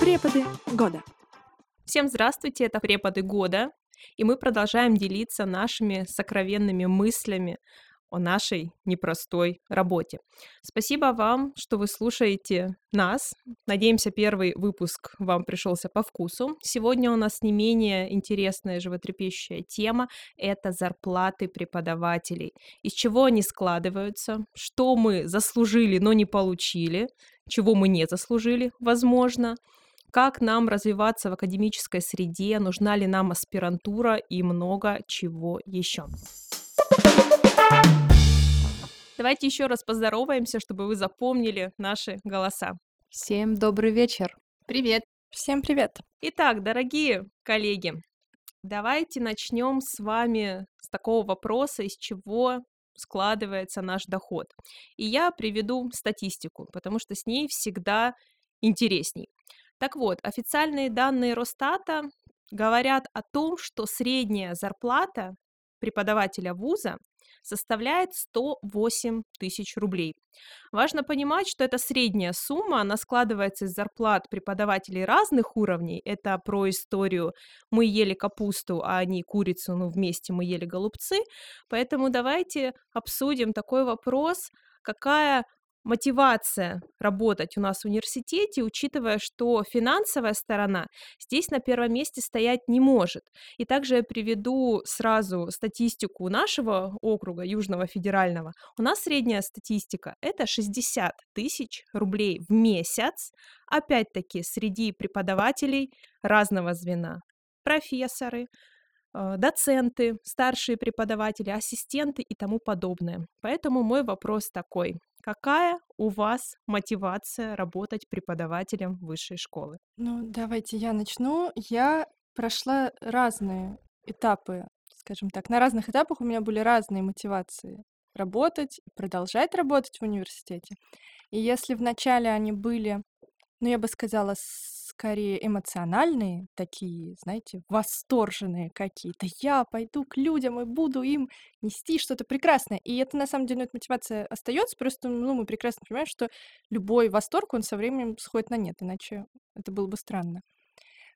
Преподы года. Всем здравствуйте, это преподы года, и мы продолжаем делиться нашими сокровенными мыслями о нашей непростой работе. Спасибо вам, что вы слушаете нас. Надеемся, первый выпуск вам пришелся по вкусу. Сегодня у нас не менее интересная животрепещущая тема — это зарплаты преподавателей. Из чего они складываются, что мы заслужили, но не получили, чего мы не заслужили, возможно, как нам развиваться в академической среде, нужна ли нам аспирантура и много чего еще. Давайте еще раз поздороваемся, чтобы вы запомнили наши голоса. Всем добрый вечер. Привет. Всем привет. Итак, дорогие коллеги, давайте начнем с вами с такого вопроса, из чего складывается наш доход. И я приведу статистику, потому что с ней всегда интересней. Так вот, официальные данные Росстата говорят о том, что средняя зарплата преподавателя вуза составляет 108 тысяч рублей. Важно понимать, что это средняя сумма, она складывается из зарплат преподавателей разных уровней. Это про историю «мы ели капусту, а они курицу, ну вместе мы ели голубцы». Поэтому давайте обсудим такой вопрос, какая мотивация работать у нас в университете, учитывая, что финансовая сторона здесь на первом месте стоять не может. И также я приведу сразу статистику нашего округа, Южного федерального. У нас средняя статистика — это 60 тысяч рублей в месяц, опять-таки среди преподавателей разного звена. Профессоры, доценты, старшие преподаватели, ассистенты и тому подобное. Поэтому мой вопрос такой. Какая у вас мотивация работать преподавателем высшей школы? Ну, давайте я начну. Я прошла разные этапы, скажем так. На разных этапах у меня были разные мотивации работать, продолжать работать в университете. И если вначале они были, ну, я бы сказала, скорее эмоциональные, такие, знаете, восторженные какие-то. Я пойду к людям и буду им нести что-то прекрасное. И это, на самом деле, эта мотивация остается, просто ну, мы прекрасно понимаем, что любой восторг, он со временем сходит на нет, иначе это было бы странно.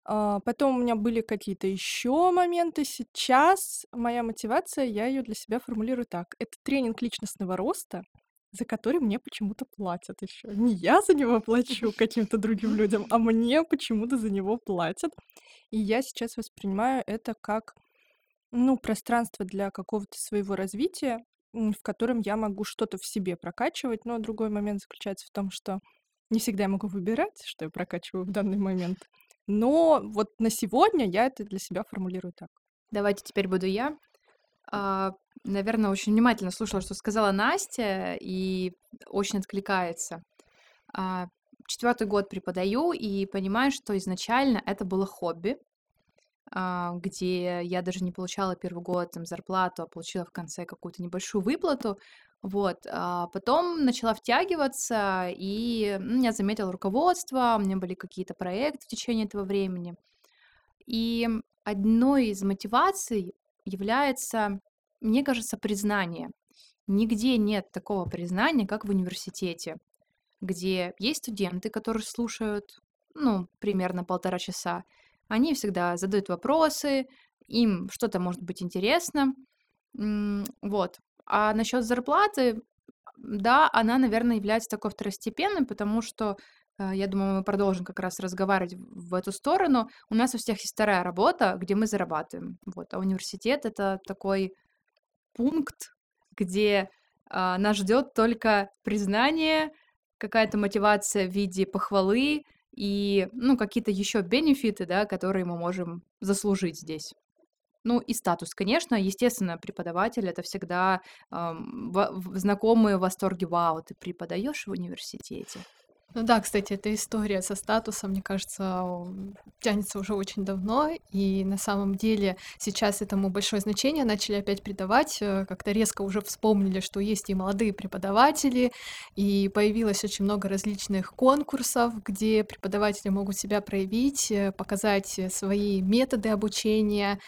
А, потом у меня были какие-то еще моменты. Сейчас моя мотивация, я ее для себя формулирую так. Это тренинг личностного роста, за который мне почему-то платят еще. Не я за него плачу каким-то другим людям, а мне почему-то за него платят. И я сейчас воспринимаю это как, ну, пространство для какого-то своего развития, в котором я могу что-то в себе прокачивать. Но другой момент заключается в том, что не всегда я могу выбирать, что я прокачиваю в данный момент. Но вот на сегодня я это для себя формулирую так. Давайте теперь буду я. А, наверное, очень внимательно слушала, что сказала Настя, и очень откликается. А, четвертый год преподаю и понимаю, что изначально это было хобби, а, где я даже не получала первый год там, зарплату, а получила в конце какую-то небольшую выплату. Вот. А потом начала втягиваться, и ну, меня заметило руководство, у меня были какие-то проекты в течение этого времени. И одной из мотиваций является, мне кажется, признание. Нигде нет такого признания, как в университете, где есть студенты, которые слушают, ну, примерно полтора часа. Они всегда задают вопросы, им что-то может быть интересно. Вот. А насчет зарплаты, да, она, наверное, является такой второстепенной, потому что я думаю, мы продолжим как раз разговаривать в эту сторону. У нас у всех есть вторая работа, где мы зарабатываем. Вот. А университет — это такой пункт, где а, нас ждет только признание, какая-то мотивация в виде похвалы и, ну, какие-то еще бенефиты, да, которые мы можем заслужить здесь. Ну и статус, конечно, естественно, преподаватель это всегда эм, в, в, знакомые восторги. Вау, ты преподаешь в университете. Ну да, кстати, эта история со статусом, мне кажется, тянется уже очень давно, и на самом деле сейчас этому большое значение начали опять придавать, э, как-то резко уже вспомнили, что есть и молодые преподаватели, и появилось очень много различных конкурсов, где преподаватели могут себя проявить, э, показать свои методы обучения,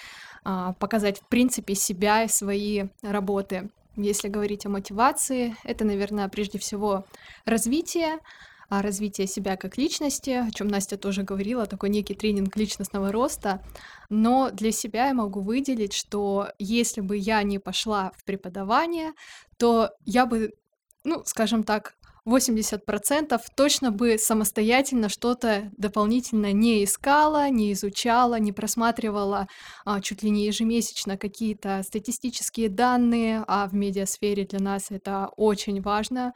а, показать, в принципе, себя и свои работы. Если говорить о мотивации, это, наверное, прежде всего развитие, а, развитие себя как личности, о чем Настя тоже говорила, такой некий тренинг личностного роста. Но для себя я могу выделить, что если бы я не пошла в преподавание, то я бы, ну, скажем так, 80% точно бы самостоятельно что-то дополнительно не искала, не изучала, не просматривала а, чуть ли не ежемесячно какие-то статистические данные, а в медиасфере для нас это очень важно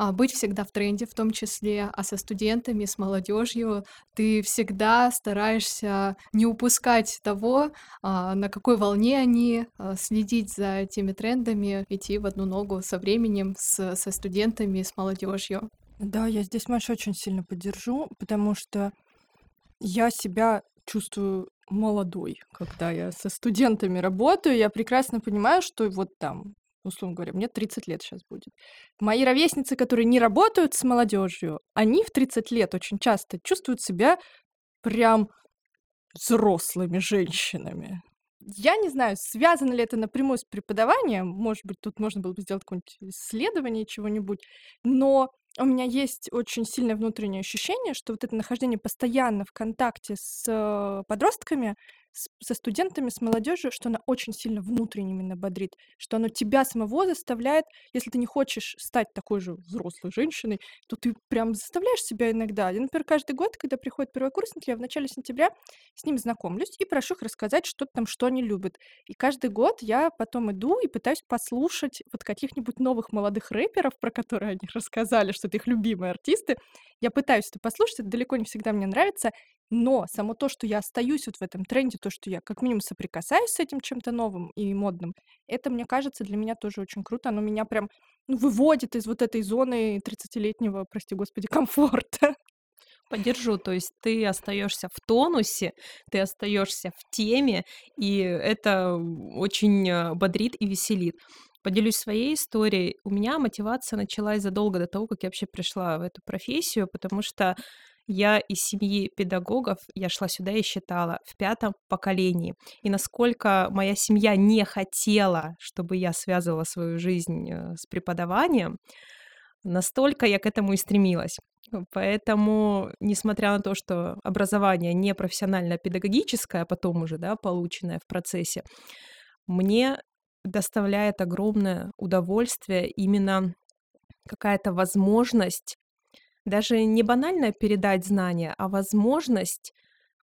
а, быть всегда в тренде в том числе, а со студентами, с молодежью ты всегда стараешься не упускать того, а, на какой волне они, а, следить за теми трендами, идти в одну ногу со временем, с, со студентами, с молодежью. Да, я здесь Машу очень сильно поддержу, потому что я себя чувствую молодой, когда я со студентами работаю. Я прекрасно понимаю, что вот там условно говоря, мне 30 лет сейчас будет. Мои ровесницы, которые не работают с молодежью, они в 30 лет очень часто чувствуют себя прям взрослыми женщинами. Я не знаю, связано ли это напрямую с преподаванием, может быть, тут можно было бы сделать какое-нибудь исследование чего-нибудь, но у меня есть очень сильное внутреннее ощущение, что вот это нахождение постоянно в контакте с э, подростками с со студентами, с молодежью, что она очень сильно внутренне именно бодрит, что оно тебя самого заставляет, если ты не хочешь стать такой же взрослой женщиной, то ты прям заставляешь себя иногда. Я, например, каждый год, когда приходят первокурсники, я в начале сентября с ними знакомлюсь и прошу их рассказать, что там, что они любят. И каждый год я потом иду и пытаюсь послушать вот каких-нибудь новых молодых рэперов, про которые они рассказали, что это их любимые артисты. Я пытаюсь это послушать, это далеко не всегда мне нравится, но само то, что я остаюсь вот в этом тренде, то, что я как минимум соприкасаюсь с этим чем-то новым и модным, это, мне кажется, для меня тоже очень круто. Оно меня прям ну, выводит из вот этой зоны 30-летнего, прости господи, комфорта. Поддержу, то есть ты остаешься в тонусе, ты остаешься в теме, и это очень э, бодрит и веселит. Поделюсь своей историей. У меня мотивация началась задолго до того, как я вообще пришла в эту профессию, потому что я из семьи педагогов, я шла сюда и считала в пятом поколении. И насколько моя семья не хотела, чтобы я связывала свою жизнь э, с преподаванием, настолько я к этому и стремилась. Поэтому, несмотря на то, что образование не профессионально-педагогическое, а потом уже, да, полученное в процессе, мне доставляет огромное удовольствие именно какая-то возможность даже не банально передать знания, а возможность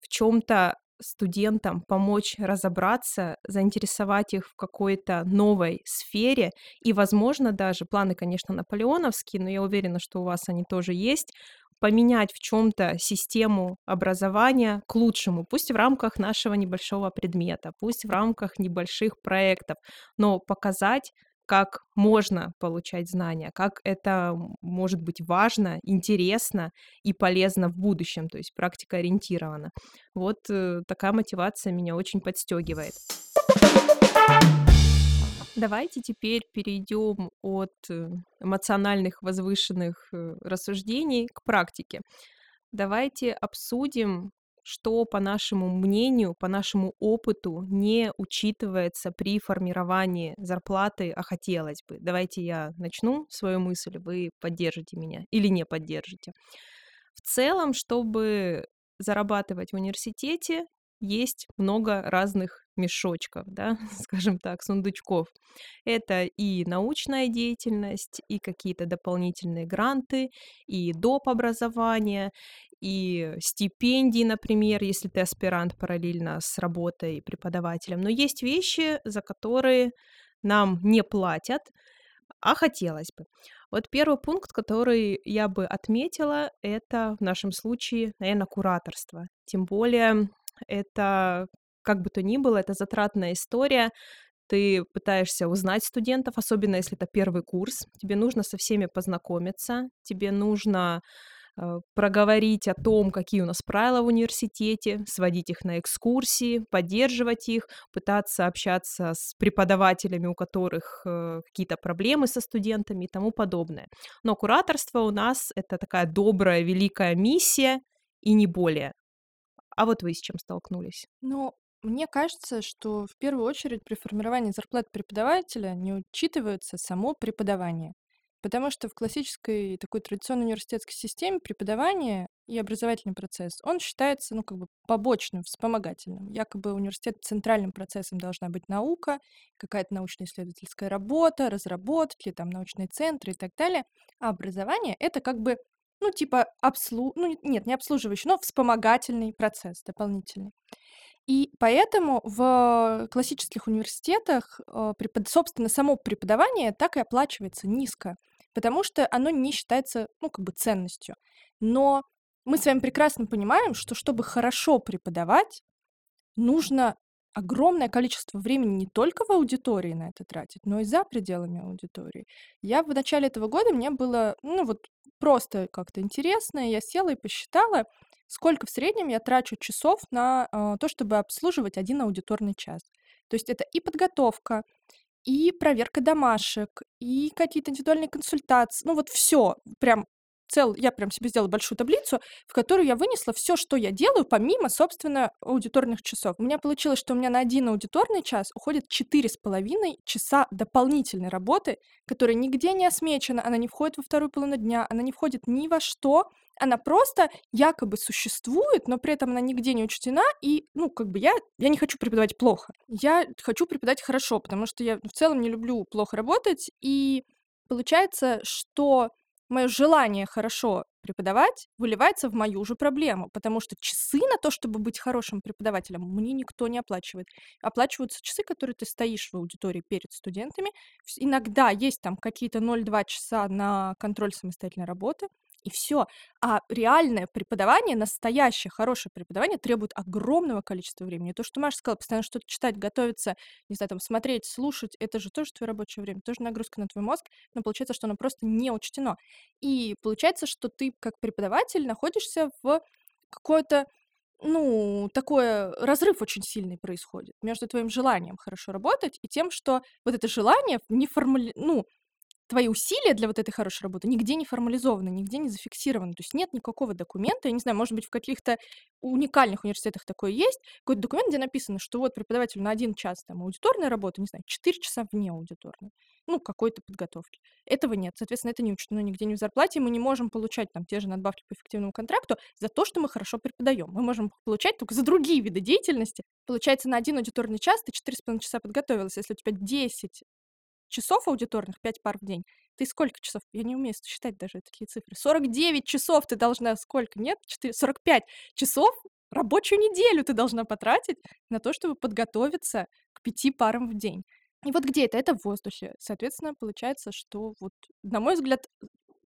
в чем-то студентам помочь разобраться, заинтересовать их в какой-то новой сфере. И, возможно, даже планы, конечно, наполеоновские, но я уверена, что у вас они тоже есть, поменять в чем-то систему образования к лучшему, пусть в рамках нашего небольшого предмета, пусть в рамках небольших проектов, но показать как можно получать знания, как это может быть важно, интересно и полезно в будущем, то есть практика ориентирована. Вот э, такая мотивация меня очень подстегивает. Давайте теперь перейдем от э, эмоциональных возвышенных э, рассуждений к практике. Давайте обсудим что, по нашему мнению, по нашему опыту, не учитывается при формировании зарплаты, а хотелось бы. Давайте я начну свою мысль, вы поддержите меня или не поддержите. В целом, чтобы зарабатывать в университете, есть много разных мешочков, да, скажем так, сундучков. Это и научная деятельность, и какие-то дополнительные гранты, и доп. образование, и стипендии, например, если ты аспирант параллельно с работой преподавателем. Но есть вещи, за которые нам не платят, а хотелось бы. Вот первый пункт, который я бы отметила, это в нашем случае, наверное, кураторство. Тем более это, как бы то ни было, это затратная история. Ты пытаешься узнать студентов, особенно если это первый курс. Тебе нужно со всеми познакомиться, тебе нужно э, проговорить о том, какие у нас правила в университете, сводить их на экскурсии, поддерживать их, пытаться общаться с преподавателями, у которых э, какие-то проблемы со студентами и тому подобное. Но кураторство у нас это такая добрая, великая миссия и не более. А вот вы с чем столкнулись? Ну, мне кажется, что в первую очередь при формировании зарплат преподавателя не учитывается само преподавание. Потому что в классической такой традиционной университетской системе преподавание и образовательный процесс, он считается, ну, как бы побочным, вспомогательным. Якобы университет центральным процессом должна быть наука, какая-то научно-исследовательская работа, разработки, там, научные центры и так далее. А образование — это как бы, ну, типа, обслу... ну, нет, не обслуживающий, но вспомогательный процесс дополнительный. И поэтому в классических университетах, э, собственно, само преподавание так и оплачивается низко потому что оно не считается, ну, как бы ценностью. Но мы с вами прекрасно понимаем, что чтобы хорошо преподавать, нужно огромное количество времени не только в аудитории на это тратить, но и за пределами аудитории. Я в начале этого года, мне было, ну, вот просто как-то интересно, я села и посчитала, сколько в среднем я трачу часов на э, то, чтобы обслуживать один аудиторный час. То есть это и подготовка, и проверка домашек, и какие-то индивидуальные консультации. Ну вот все, прям цел, я прям себе сделала большую таблицу, в которую я вынесла все, что я делаю, помимо, собственно, аудиторных часов. У меня получилось, что у меня на один аудиторный час уходит четыре с половиной часа дополнительной работы, которая нигде не осмечена, она не входит во вторую половину дня, она не входит ни во что, она просто якобы существует, но при этом она нигде не учтена, и, ну, как бы я, я не хочу преподавать плохо. Я хочу преподавать хорошо, потому что я в целом не люблю плохо работать, и получается, что мое желание хорошо преподавать выливается в мою же проблему, потому что часы на то, чтобы быть хорошим преподавателем, мне никто не оплачивает. Оплачиваются часы, которые ты стоишь в аудитории перед студентами. Иногда есть там какие-то 0,2 часа на контроль самостоятельной работы, и все. А реальное преподавание, настоящее хорошее преподавание требует огромного количества времени. То, что Маша сказала, постоянно что-то читать, готовиться, не знаю, там, смотреть, слушать, это же тоже твое рабочее время, тоже нагрузка на твой мозг, но получается, что оно просто не учтено. И получается, что ты как преподаватель находишься в какой-то ну, такой разрыв очень сильный происходит между твоим желанием хорошо работать и тем, что вот это желание не формули... ну, твои усилия для вот этой хорошей работы нигде не формализованы, нигде не зафиксированы. То есть нет никакого документа, я не знаю, может быть, в каких-то уникальных университетах такое есть, какой-то документ, где написано, что вот преподаватель на один час там аудиторной работы, не знаю, 4 часа вне аудиторной, ну, какой-то подготовки. Этого нет. Соответственно, это не учтено нигде не в зарплате, мы не можем получать там те же надбавки по эффективному контракту за то, что мы хорошо преподаем. Мы можем получать только за другие виды деятельности. Получается, на один аудиторный час ты 4,5 часа подготовилась. Если у тебя 10 часов аудиторных, 5 пар в день, ты сколько часов? Я не умею считать даже такие цифры. 49 часов ты должна сколько? Нет? 4, 45 часов рабочую неделю ты должна потратить на то, чтобы подготовиться к пяти парам в день. И вот где это? Это в воздухе. Соответственно, получается, что вот, на мой взгляд,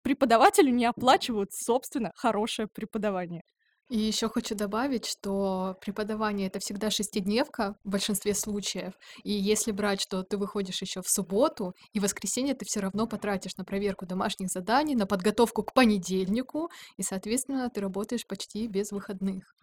преподавателю не оплачивают, собственно, хорошее преподавание. И еще хочу добавить, что преподавание это всегда шестидневка в большинстве случаев. И если брать, что ты выходишь еще в субботу, и в воскресенье ты все равно потратишь на проверку домашних заданий, на подготовку к понедельнику, и, соответственно, ты работаешь почти без выходных.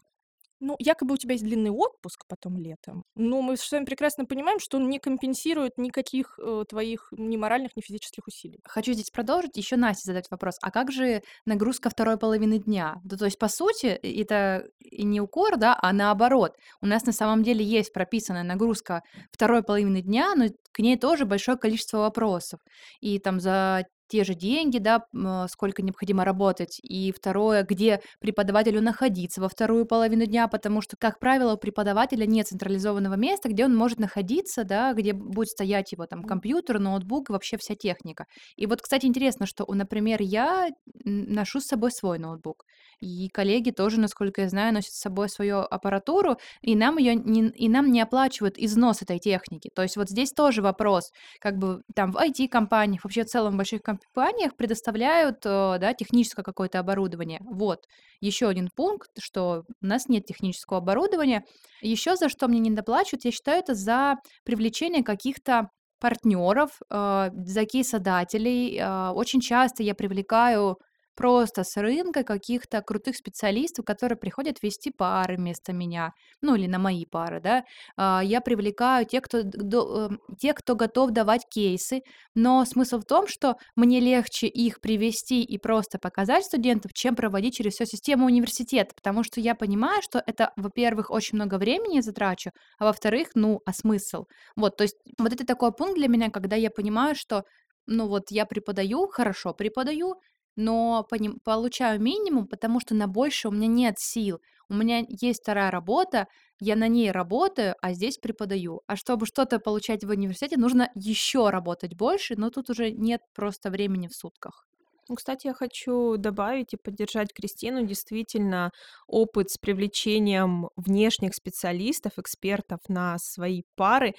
Ну, якобы у тебя есть длинный отпуск потом летом, но мы с вами прекрасно понимаем, что он не компенсирует никаких э, твоих ни моральных, ни физических усилий. Хочу здесь продолжить, еще Насте задать вопрос. А как же нагрузка второй половины дня? Да, то есть, по сути, это и не укор, да, а наоборот. У нас на самом деле есть прописанная нагрузка второй половины дня, но к ней тоже большое количество вопросов. И там за те же деньги, да, а, сколько необходимо работать, и второе, где преподавателю находиться во вторую половину дня, потому что, как правило, у преподавателя нет централизованного места, где он может находиться, да, где будет стоять его там компьютер, ноутбук и вообще вся техника. И вот, кстати, интересно, что, например, я ношу с собой свой ноутбук, и коллеги тоже, насколько я знаю, носят с собой свою аппаратуру, и нам ее не, и нам не оплачивают износ этой техники. То есть вот здесь тоже вопрос, как бы там в IT-компаниях, вообще в целом в больших компаниях компаниях предоставляют э, да, техническое какое-то оборудование. Вот, еще один пункт, что у нас нет технического оборудования. Еще за что мне не доплачивают, я считаю, это за привлечение каких-то партнеров, э, за кейсодателей. Э, очень часто я привлекаю просто с рынка каких-то крутых специалистов, которые приходят вести пары вместо меня, ну или на мои пары, да. А, Я привлекаю тех, кто, эм, тех, кто готов давать кейсы, но смысл в том, что мне легче их привести и просто показать студентов, чем проводить через всю систему университета, потому что я понимаю, что это, во-первых, очень много времени затрачу, а во-вторых, ну, а смысл? Вот, то есть вот это такой пункт для меня, когда я понимаю, что, ну вот я преподаю, хорошо преподаю, но поним- получаю минимум, потому что на больше у меня нет сил. У меня есть вторая работа, я на ней работаю, а здесь преподаю. А чтобы что-то получать в университете, нужно еще работать больше, но тут уже нет просто времени в сутках. Ну, кстати, я хочу добавить и поддержать Кристину. Действительно, опыт с привлечением внешних специалистов, экспертов на свои пары–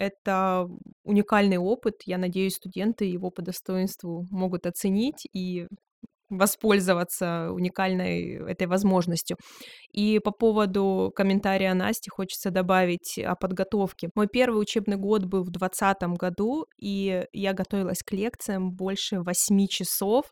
это уникальный опыт. Я надеюсь, студенты его по достоинству могут оценить и воспользоваться уникальной этой возможностью. И по поводу комментария Насти хочется добавить о подготовке. Мой первый учебный год был в 2020 году, и я готовилась к лекциям больше 8 часов.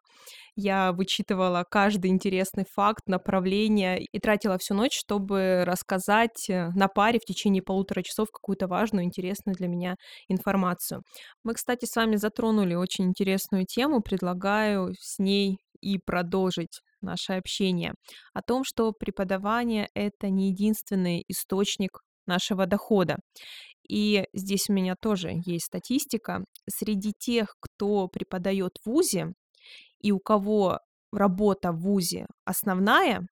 Я вычитывала каждый интересный факт, направление и тратила всю ночь, чтобы рассказать э, на паре в течение полутора часов какую-то важную, интересную для меня информацию. Мы, кстати, с вами затронули очень интересную тему. Предлагаю с ней и продолжить наше общение о том, что преподавание это не единственный источник нашего дохода. И здесь у меня тоже есть статистика. Среди тех, кто преподает в ВУЗе и у кого работа в ВУЗе основная,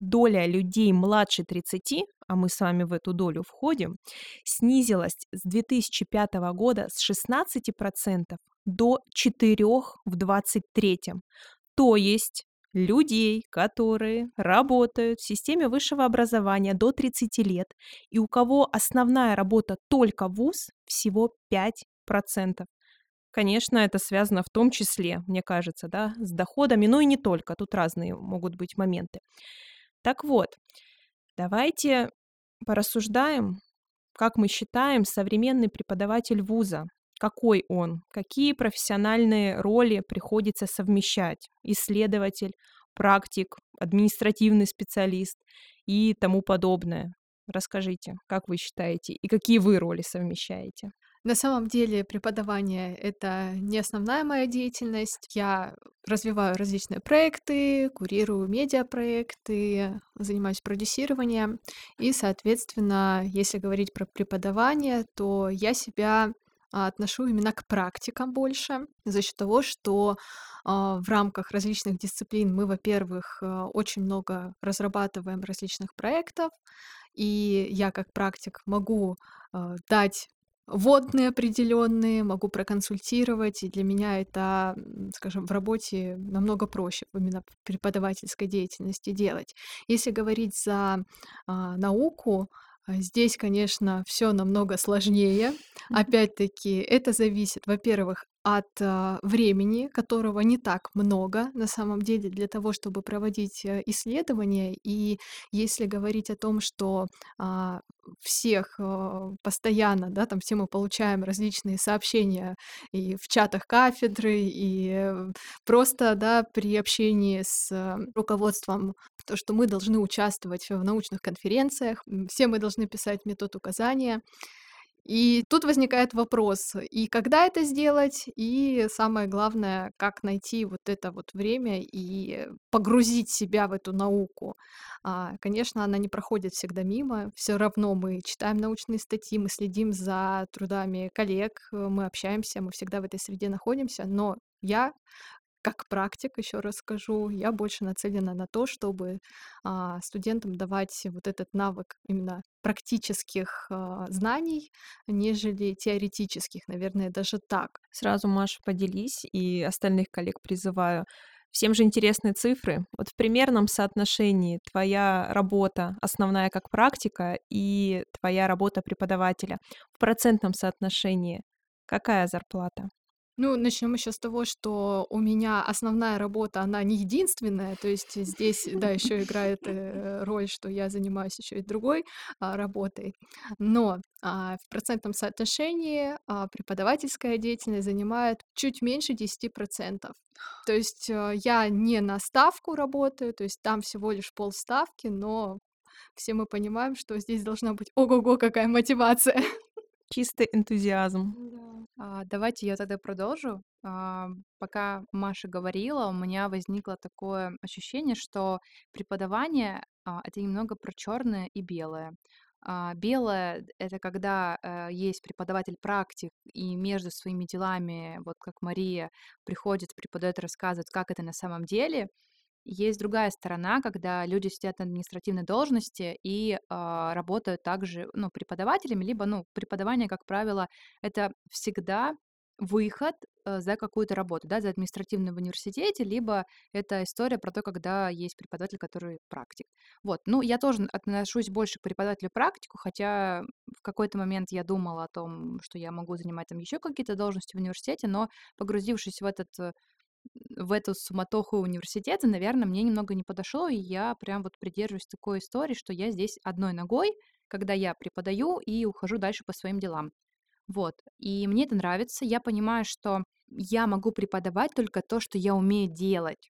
доля людей младше 30, а мы с вами в эту долю входим, снизилась с 2005 года с 16% до 4 в 23. То есть людей, которые работают в системе высшего образования до 30 лет и у кого основная работа только вуз, всего 5%. Конечно, это связано в том числе, мне кажется, да, с доходами, но и не только, тут разные могут быть моменты. Так вот, давайте порассуждаем, как мы считаем современный преподаватель вуза, какой он, какие профессиональные роли приходится совмещать, исследователь, практик, административный специалист и тому подобное. Расскажите, как вы считаете, и какие вы роли совмещаете? На самом деле преподавание — это не основная моя деятельность. Я развиваю различные проекты, курирую медиапроекты, занимаюсь продюсированием. И, соответственно, если говорить про преподавание, то я себя а, отношу именно к практикам больше, за счет того, что а, в рамках различных дисциплин мы, во-первых, а, очень много разрабатываем различных проектов, и я как практик могу а, дать вводные определенные, могу проконсультировать, и для меня это, скажем, в работе намного проще именно в преподавательской деятельности делать. Если говорить за а, науку, а, здесь, конечно, все намного сложнее. Опять-таки, это зависит, во-первых, от а, времени, которого не так много на самом деле для того, чтобы проводить э, исследования. И если говорить о том, что а, всех а, постоянно, да, там все мы получаем различные сообщения и в чатах кафедры, и э, просто, да, при общении с э, руководством, то, что мы должны участвовать в научных конференциях, все мы должны писать метод указания. И тут возникает вопрос, и когда это сделать, и самое главное, как найти вот это вот время и погрузить себя в эту науку. А, конечно, она не проходит всегда мимо. Все равно мы читаем научные статьи, мы следим за трудами коллег, э, мы общаемся, мы всегда в этой среде находимся. Но я как практик, еще раз скажу, я больше нацелена на то, чтобы а, студентам давать вот этот навык именно практических а, знаний, нежели теоретических, наверное, даже так. Сразу, Маша, поделись, и остальных коллег призываю. Всем же интересны цифры. Вот в примерном соотношении твоя работа основная как практика и твоя работа преподавателя в процентном соотношении какая зарплата? Ну, начнем еще с того, что у меня основная работа, она не единственная, то есть здесь, да, еще играет э, роль, что я занимаюсь еще и другой а, работой. Но а, в процентном соотношении а, преподавательская деятельность занимает чуть меньше 10%. То есть э, я не на ставку работаю, то есть там всего лишь полставки, но все мы понимаем, что здесь должна быть ого-го какая мотивация. Чистый энтузиазм. А, давайте я тогда продолжу. А, пока Маша говорила, у меня возникло такое ощущение, что преподавание а, это немного про черное и белое. А, белое это когда э, есть преподаватель-практик, и между своими делами, вот как Мария приходит, преподает, рассказывает, как это на самом деле. Есть другая сторона, когда люди сидят на административной должности и а, работают также, ну, преподавателями, либо, ну, преподавание, как правило, это всегда выход э, за какую-то работу, да, за административную в университете, либо это история про то, когда есть преподаватель, который практик. Вот, ну, я тоже отношусь больше к преподавателю-практику, хотя в какой-то момент я думала о том, что я могу занимать там еще какие-то должности в университете, но погрузившись в этот э, в эту суматоху университета, наверное, мне немного не подошло, и я прям вот придерживаюсь такой истории, что я здесь одной ногой, когда я преподаю и ухожу дальше по своим делам. Вот. И мне это нравится. Я понимаю, что я могу преподавать только то, что я умею делать.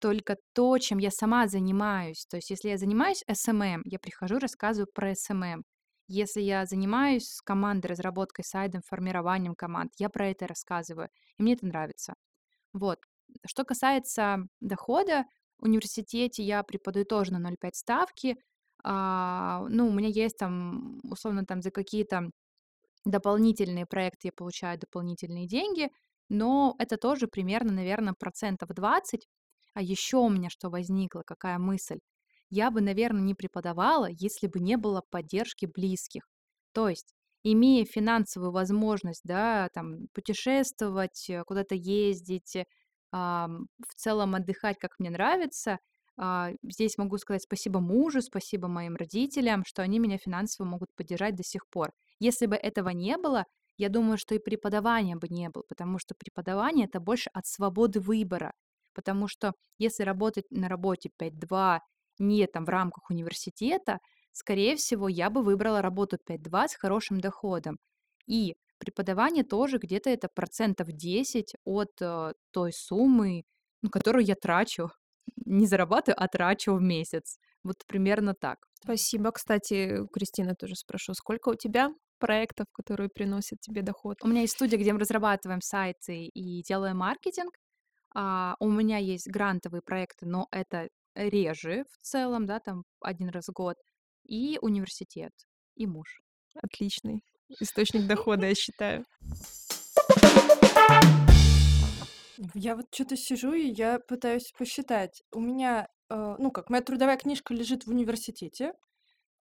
Только то, чем я сама занимаюсь. То есть, если я занимаюсь SMM, я прихожу, рассказываю про SMM. Если я занимаюсь командой, разработкой сайтом, формированием команд, я про это рассказываю. И мне это нравится. Вот. Что касается дохода, в университете я преподаю тоже на 0,5 ставки. А, ну, у меня есть там, условно, там за какие-то дополнительные проекты я получаю дополнительные деньги, но это тоже примерно, наверное, процентов 20. А еще у меня что возникло, какая мысль? Я бы, наверное, не преподавала, если бы не было поддержки близких. То есть имея финансовую возможность, да, там, путешествовать, э, куда-то ездить, э, в целом отдыхать, как мне нравится, а, здесь могу сказать спасибо мужу, спасибо моим родителям, что они меня финансово могут поддержать до сих пор. Если бы этого не было, я думаю, что и преподавания бы не было, потому что преподавание это больше от свободы выбора. Потому что если работать на работе 5-2 не там в рамках университета, скорее всего, я бы выбрала работу 5-2 с хорошим доходом. И преподавание тоже где-то это процентов 10 от э, той суммы, ну, которую я трачу. Не зарабатываю, а трачу в месяц. Вот примерно так. Спасибо. Кстати, Кристина тоже спрошу, сколько у тебя проектов, которые приносят тебе доход? У меня есть студия, где мы разрабатываем сайты и делаем маркетинг. А, у меня есть грантовые проекты, но это реже в целом, да, там один раз в год и университет, и муж. Отличный источник дохода, я считаю. Я вот что-то сижу, и я пытаюсь посчитать. У меня, э, ну как, моя трудовая книжка лежит в университете.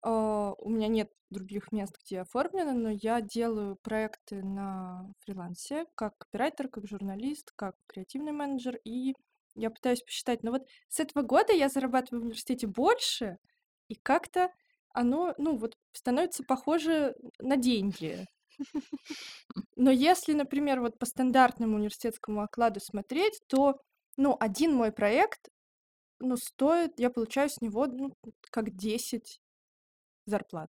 э, у меня нет других мест, где я оформлена, но я делаю проекты на фрилансе, как копирайтер, как журналист, как креативный менеджер, и я пытаюсь посчитать. Но вот с этого года я зарабатываю в университете больше, и как-то оно, ну, вот становится похоже на деньги. Но если, например, вот по стандартному университетскому окладу смотреть, то, ну, один мой проект, ну, стоит, я получаю с него, ну, как 10 зарплат.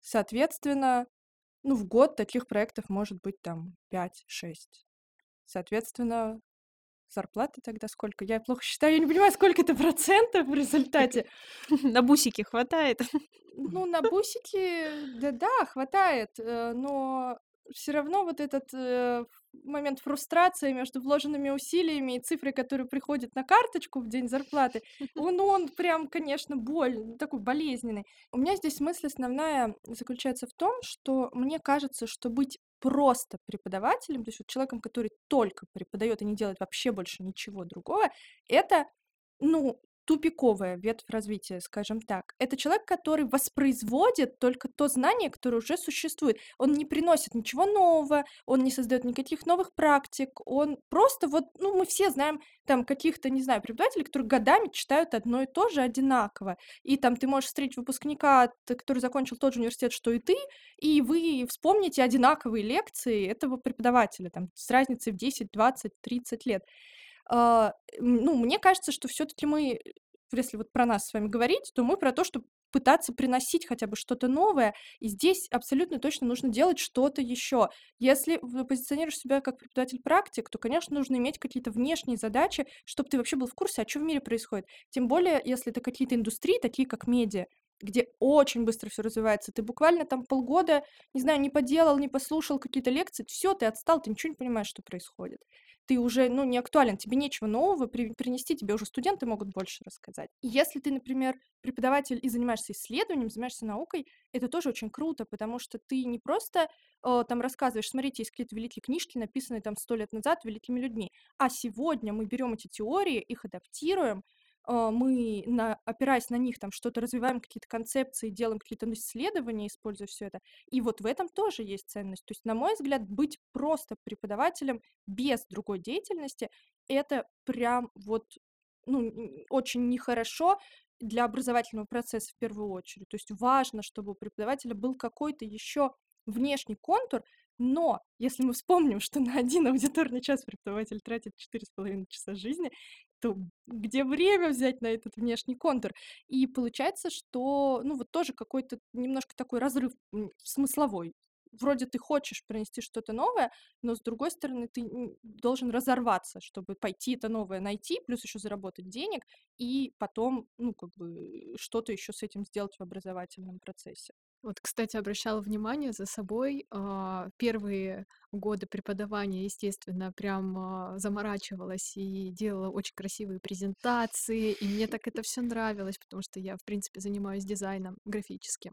Соответственно, ну, в год таких проектов может быть там 5-6. Соответственно, зарплаты тогда сколько? Я плохо считаю, я не понимаю, сколько это процентов в результате. На бусики хватает? Ну, на бусики, да-да, хватает, э, но все равно вот этот э, момент фрустрации между вложенными усилиями и цифрой, которая приходит на карточку в день зарплаты, он, он прям, конечно, боль, такой болезненный. У меня здесь мысль основная заключается в том, что мне кажется, что быть просто преподавателем, то есть вот человеком, который только преподает и не делает вообще больше ничего другого, это, ну, тупиковая ветвь развития, скажем так. Это человек, который воспроизводит только то знание, которое уже существует. Он не приносит ничего нового, он не создает никаких новых практик, он просто вот, ну, мы все знаем там каких-то, не знаю, преподавателей, которые годами читают одно и то же одинаково. И там ты можешь встретить выпускника, который закончил тот же университет, что и ты, и вы вспомните одинаковые лекции этого преподавателя, там, с разницей в 10, 20, 30 лет. А, ну, мне кажется, что все таки мы, если вот про нас с вами говорить, то мы про то, чтобы пытаться приносить хотя бы что-то новое, и здесь абсолютно точно нужно делать что-то еще. Если позиционируешь себя как преподаватель-практик, то, конечно, нужно иметь какие-то внешние задачи, чтобы ты вообще был в курсе, а что в мире происходит. Тем более, если это какие-то индустрии, такие как медиа где очень быстро все развивается. Ты буквально там полгода, не знаю, не поделал, не послушал какие-то лекции, все, ты отстал, ты ничего не понимаешь, что происходит ты уже, ну, не актуален, тебе нечего нового при- принести, тебе уже студенты могут больше рассказать. Если ты, например, преподаватель и занимаешься исследованием, занимаешься наукой, это тоже очень круто, потому что ты не просто э, там рассказываешь, смотрите, есть какие-то великие книжки, написанные там сто лет назад великими людьми, а сегодня мы берем эти теории, их адаптируем, а, мы, на, опираясь на них, там что-то развиваем, какие-то концепции, делаем какие-то исследования, используя все это. И вот в этом тоже есть ценность. То есть, на мой взгляд, быть просто преподавателем без другой деятельности, это прям вот ну, очень нехорошо для образовательного процесса в первую очередь. То есть важно, чтобы у преподавателя был какой-то еще внешний контур, но если мы вспомним, что на один аудиторный час преподаватель тратит 4,5 часа жизни, то где время взять на этот внешний контур? И получается, что, ну, вот тоже какой-то немножко такой разрыв смысловой. Вроде ты хочешь принести что-то новое, но с другой стороны ты должен разорваться, чтобы пойти это новое найти, плюс еще заработать денег, и потом, ну, как бы что-то еще с этим сделать в образовательном процессе. Вот, кстати, обращала внимание за собой. а, Первые годы преподавания, естественно, прям а, заморачивалась и делала очень красивые презентации, и мне так это все нравилось, потому что я, в принципе, занимаюсь дизайном графическим.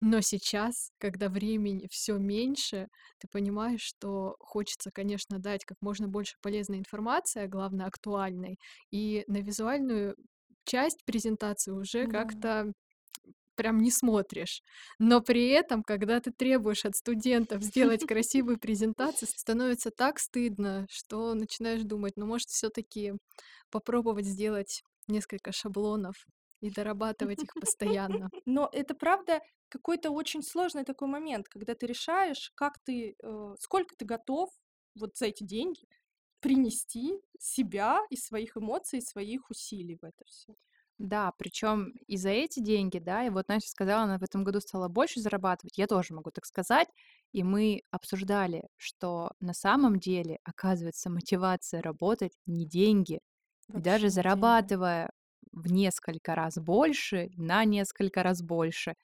Но сейчас, когда времени все меньше, ты понимаешь, что хочется, конечно, дать как можно больше полезной информации, а главное актуальной, и на визуальную часть презентации уже Да. как-то прям не смотришь. Но при этом, когда ты требуешь от студентов сделать красивую презентацию, становится так стыдно, что начинаешь думать, ну, может, все-таки попробовать сделать несколько шаблонов и дорабатывать их постоянно. Но это правда какой-то очень сложный такой момент, когда ты решаешь, как ты, э, сколько ты готов вот за эти деньги принести себя и своих эмоций, и своих усилий в это все. Да, причем и за эти деньги, да, и вот Настя сказала, она в этом году стала больше зарабатывать, я тоже могу так сказать, и мы обсуждали, что на самом деле, оказывается, мотивация работать не деньги, и даже Вообще не деньги. зарабатывая в несколько раз больше, на несколько раз больше,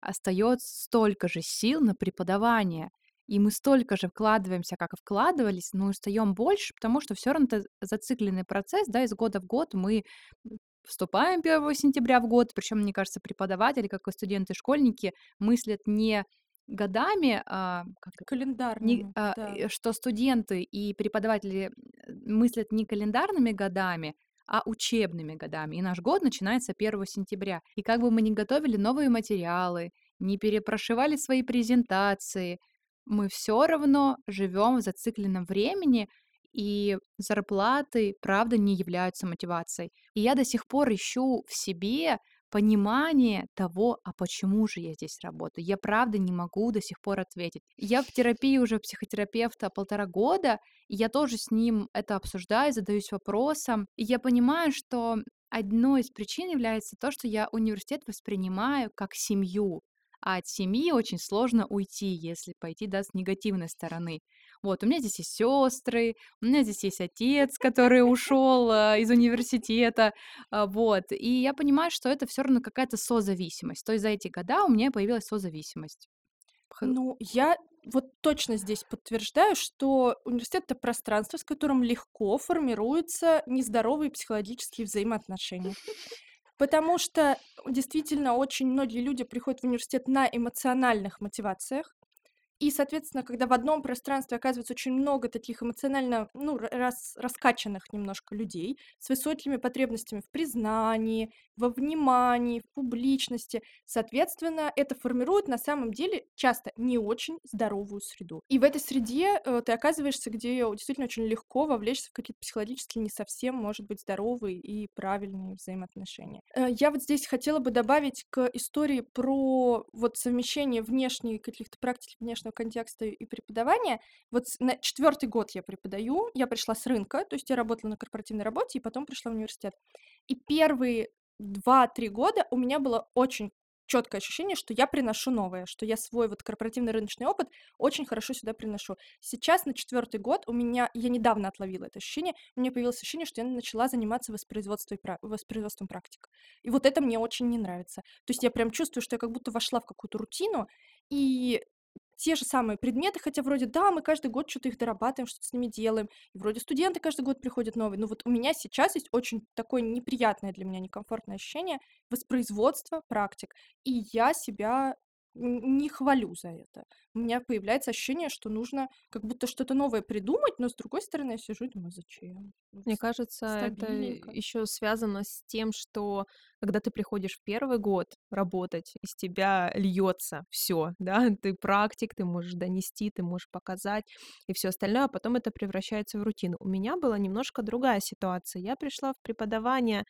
остается столько же сил на преподавание. И мы столько же вкладываемся, как и вкладывались, но устаем больше, потому что все равно это зацикленный процесс, да, из года в год мы вступаем 1 сентября в год, причем, мне кажется, преподаватели, как и студенты, школьники, мыслят не годами, а, как это, не, Календарными, а, да. э, что студенты и преподаватели мыслят не календарными годами, а учебными годами. И наш год начинается 1 сентября. И как бы мы ни готовили новые материалы, не перепрошивали свои презентации, мы все равно живем в зацикленном времени, и зарплаты, правда, не являются мотивацией. И я до сих пор ищу в себе понимание того, а почему же я здесь работаю. Я правда не могу до сих пор ответить. Я в терапии уже психотерапевта полтора года, и я тоже с ним это обсуждаю, задаюсь вопросом. И я понимаю, что одной из причин является то, что я университет воспринимаю как семью. А от семьи очень сложно уйти, если пойти да, с негативной стороны. Вот, у меня здесь есть сестры, у меня здесь есть отец, который ушел из университета, а, вот. И я понимаю, что это все равно какая-то созависимость. То есть за эти года у меня появилась созависимость. Х- Ну, я вот точно здесь подтверждаю, что университет это пространство, с которым легко формируются нездоровые психологические взаимоотношения. Потому что действительно очень многие люди приходят в университет на эмоциональных мотивациях, И, соответственно, когда в одном пространстве оказывается очень много таких эмоционально, ну, ра- рас- раскачанных немножко людей с высокими потребностями в признании, во внимании, в публичности, соответственно, это формирует на самом деле часто не очень здоровую среду. И в этой среде э, ты оказываешься, где действительно очень легко вовлечься в какие-то психологически не совсем, может быть, здоровые и правильные взаимоотношения. Э, Я вот здесь хотела бы добавить к истории про вот совмещение внешней каких-то практик внешнего контекста и преподавания. Вот на четвертый год я преподаю, я пришла с рынка, то есть я работала на корпоративной работе и потом пришла в университет. И первые два-три года у меня было очень четкое ощущение, что я приношу новое, что я свой вот корпоративный рыночный опыт очень хорошо сюда приношу. Сейчас на четвертый год у меня, я недавно отловила это ощущение, у меня появилось ощущение, что я начала заниматься воспроизводством, воспроизводством практик. И вот это мне очень не нравится. То есть я прям чувствую, что я как будто вошла в какую-то рутину, и те же самые предметы, хотя вроде да, мы каждый год что-то их дорабатываем, что-то с ними делаем, и вроде студенты каждый год приходят новые, но вот у меня сейчас есть очень такое неприятное для меня, некомфортное ощущение воспроизводства практик, и я себя не хвалю за это. У меня появляется ощущение, что нужно как будто что-то новое придумать, но с другой стороны я сижу и думаю, зачем? Мне кажется, это еще связано с тем, что когда ты приходишь в первый год работать, из тебя льется все, да, ты практик, ты можешь донести, ты можешь показать и все остальное, а потом это превращается в рутину. У меня была немножко другая ситуация. Я пришла в преподавание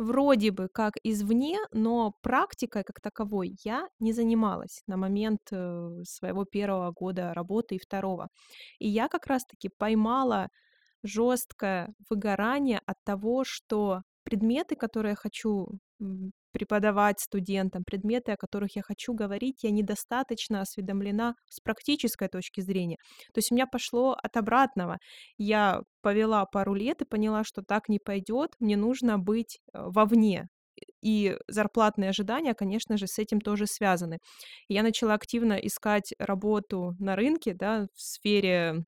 вроде бы как извне, но практикой как таковой я не занималась на момент э, своего первого года работы и второго. И я как раз-таки поймала жесткое выгорание от того, что предметы, которые я хочу преподавать студентам, предметы, о которых я хочу говорить, я недостаточно осведомлена с практической точки зрения. То есть у меня пошло от обратного. Я повела пару лет и поняла, что так не пойдет, мне нужно быть э, вовне. И зарплатные ожидания, конечно же, с этим тоже связаны. Я начала активно искать работу на рынке, да, в сфере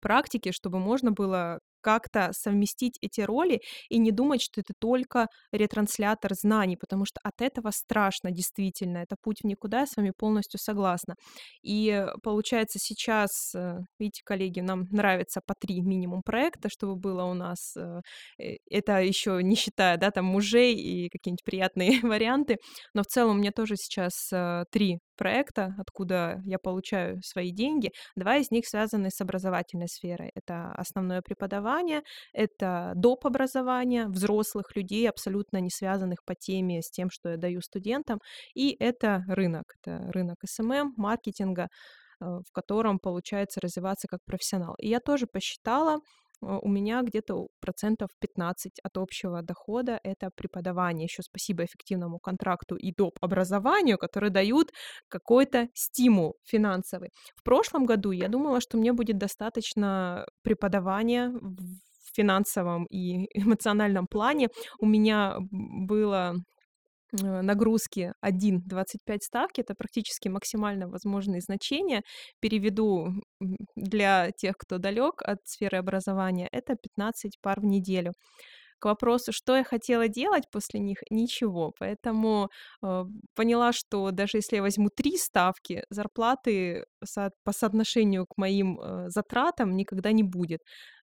практики, чтобы можно было как-то совместить эти роли и не думать, что это только ретранслятор знаний, потому что от этого страшно действительно. Это путь в никуда, я с вами полностью согласна. И получается сейчас, э, видите, коллеги, нам нравится по три минимум проекта, чтобы было у нас. э, э, Это еще не считая, да, там мужей и какие-нибудь приятные варианты. Но в целом меня тоже сейчас три проекта, откуда я получаю свои деньги. Два из них связаны с образовательной сферой. Это основное преподавание, это доп. образование взрослых людей, абсолютно не связанных по теме с тем, что я даю студентам. И это рынок. Это рынок SMM, маркетинга, э, в котором получается развиваться как профессионал. И я тоже посчитала, у меня где-то процентов 15 от общего дохода это преподавание. Еще спасибо эффективному контракту и доп. образованию, которые дают какой-то стимул финансовый. В прошлом году я думала, что мне будет достаточно преподавания в финансовом и эмоциональном плане. У меня было э, нагрузки 1,25 ставки, это практически максимально возможные значения. Переведу для тех, кто далек от сферы образования, это 15 пар в неделю. К вопросу, что я хотела делать после них, ничего. Поэтому э, поняла, что даже если я возьму три ставки, зарплаты со- по соотношению к моим э, затратам никогда не будет.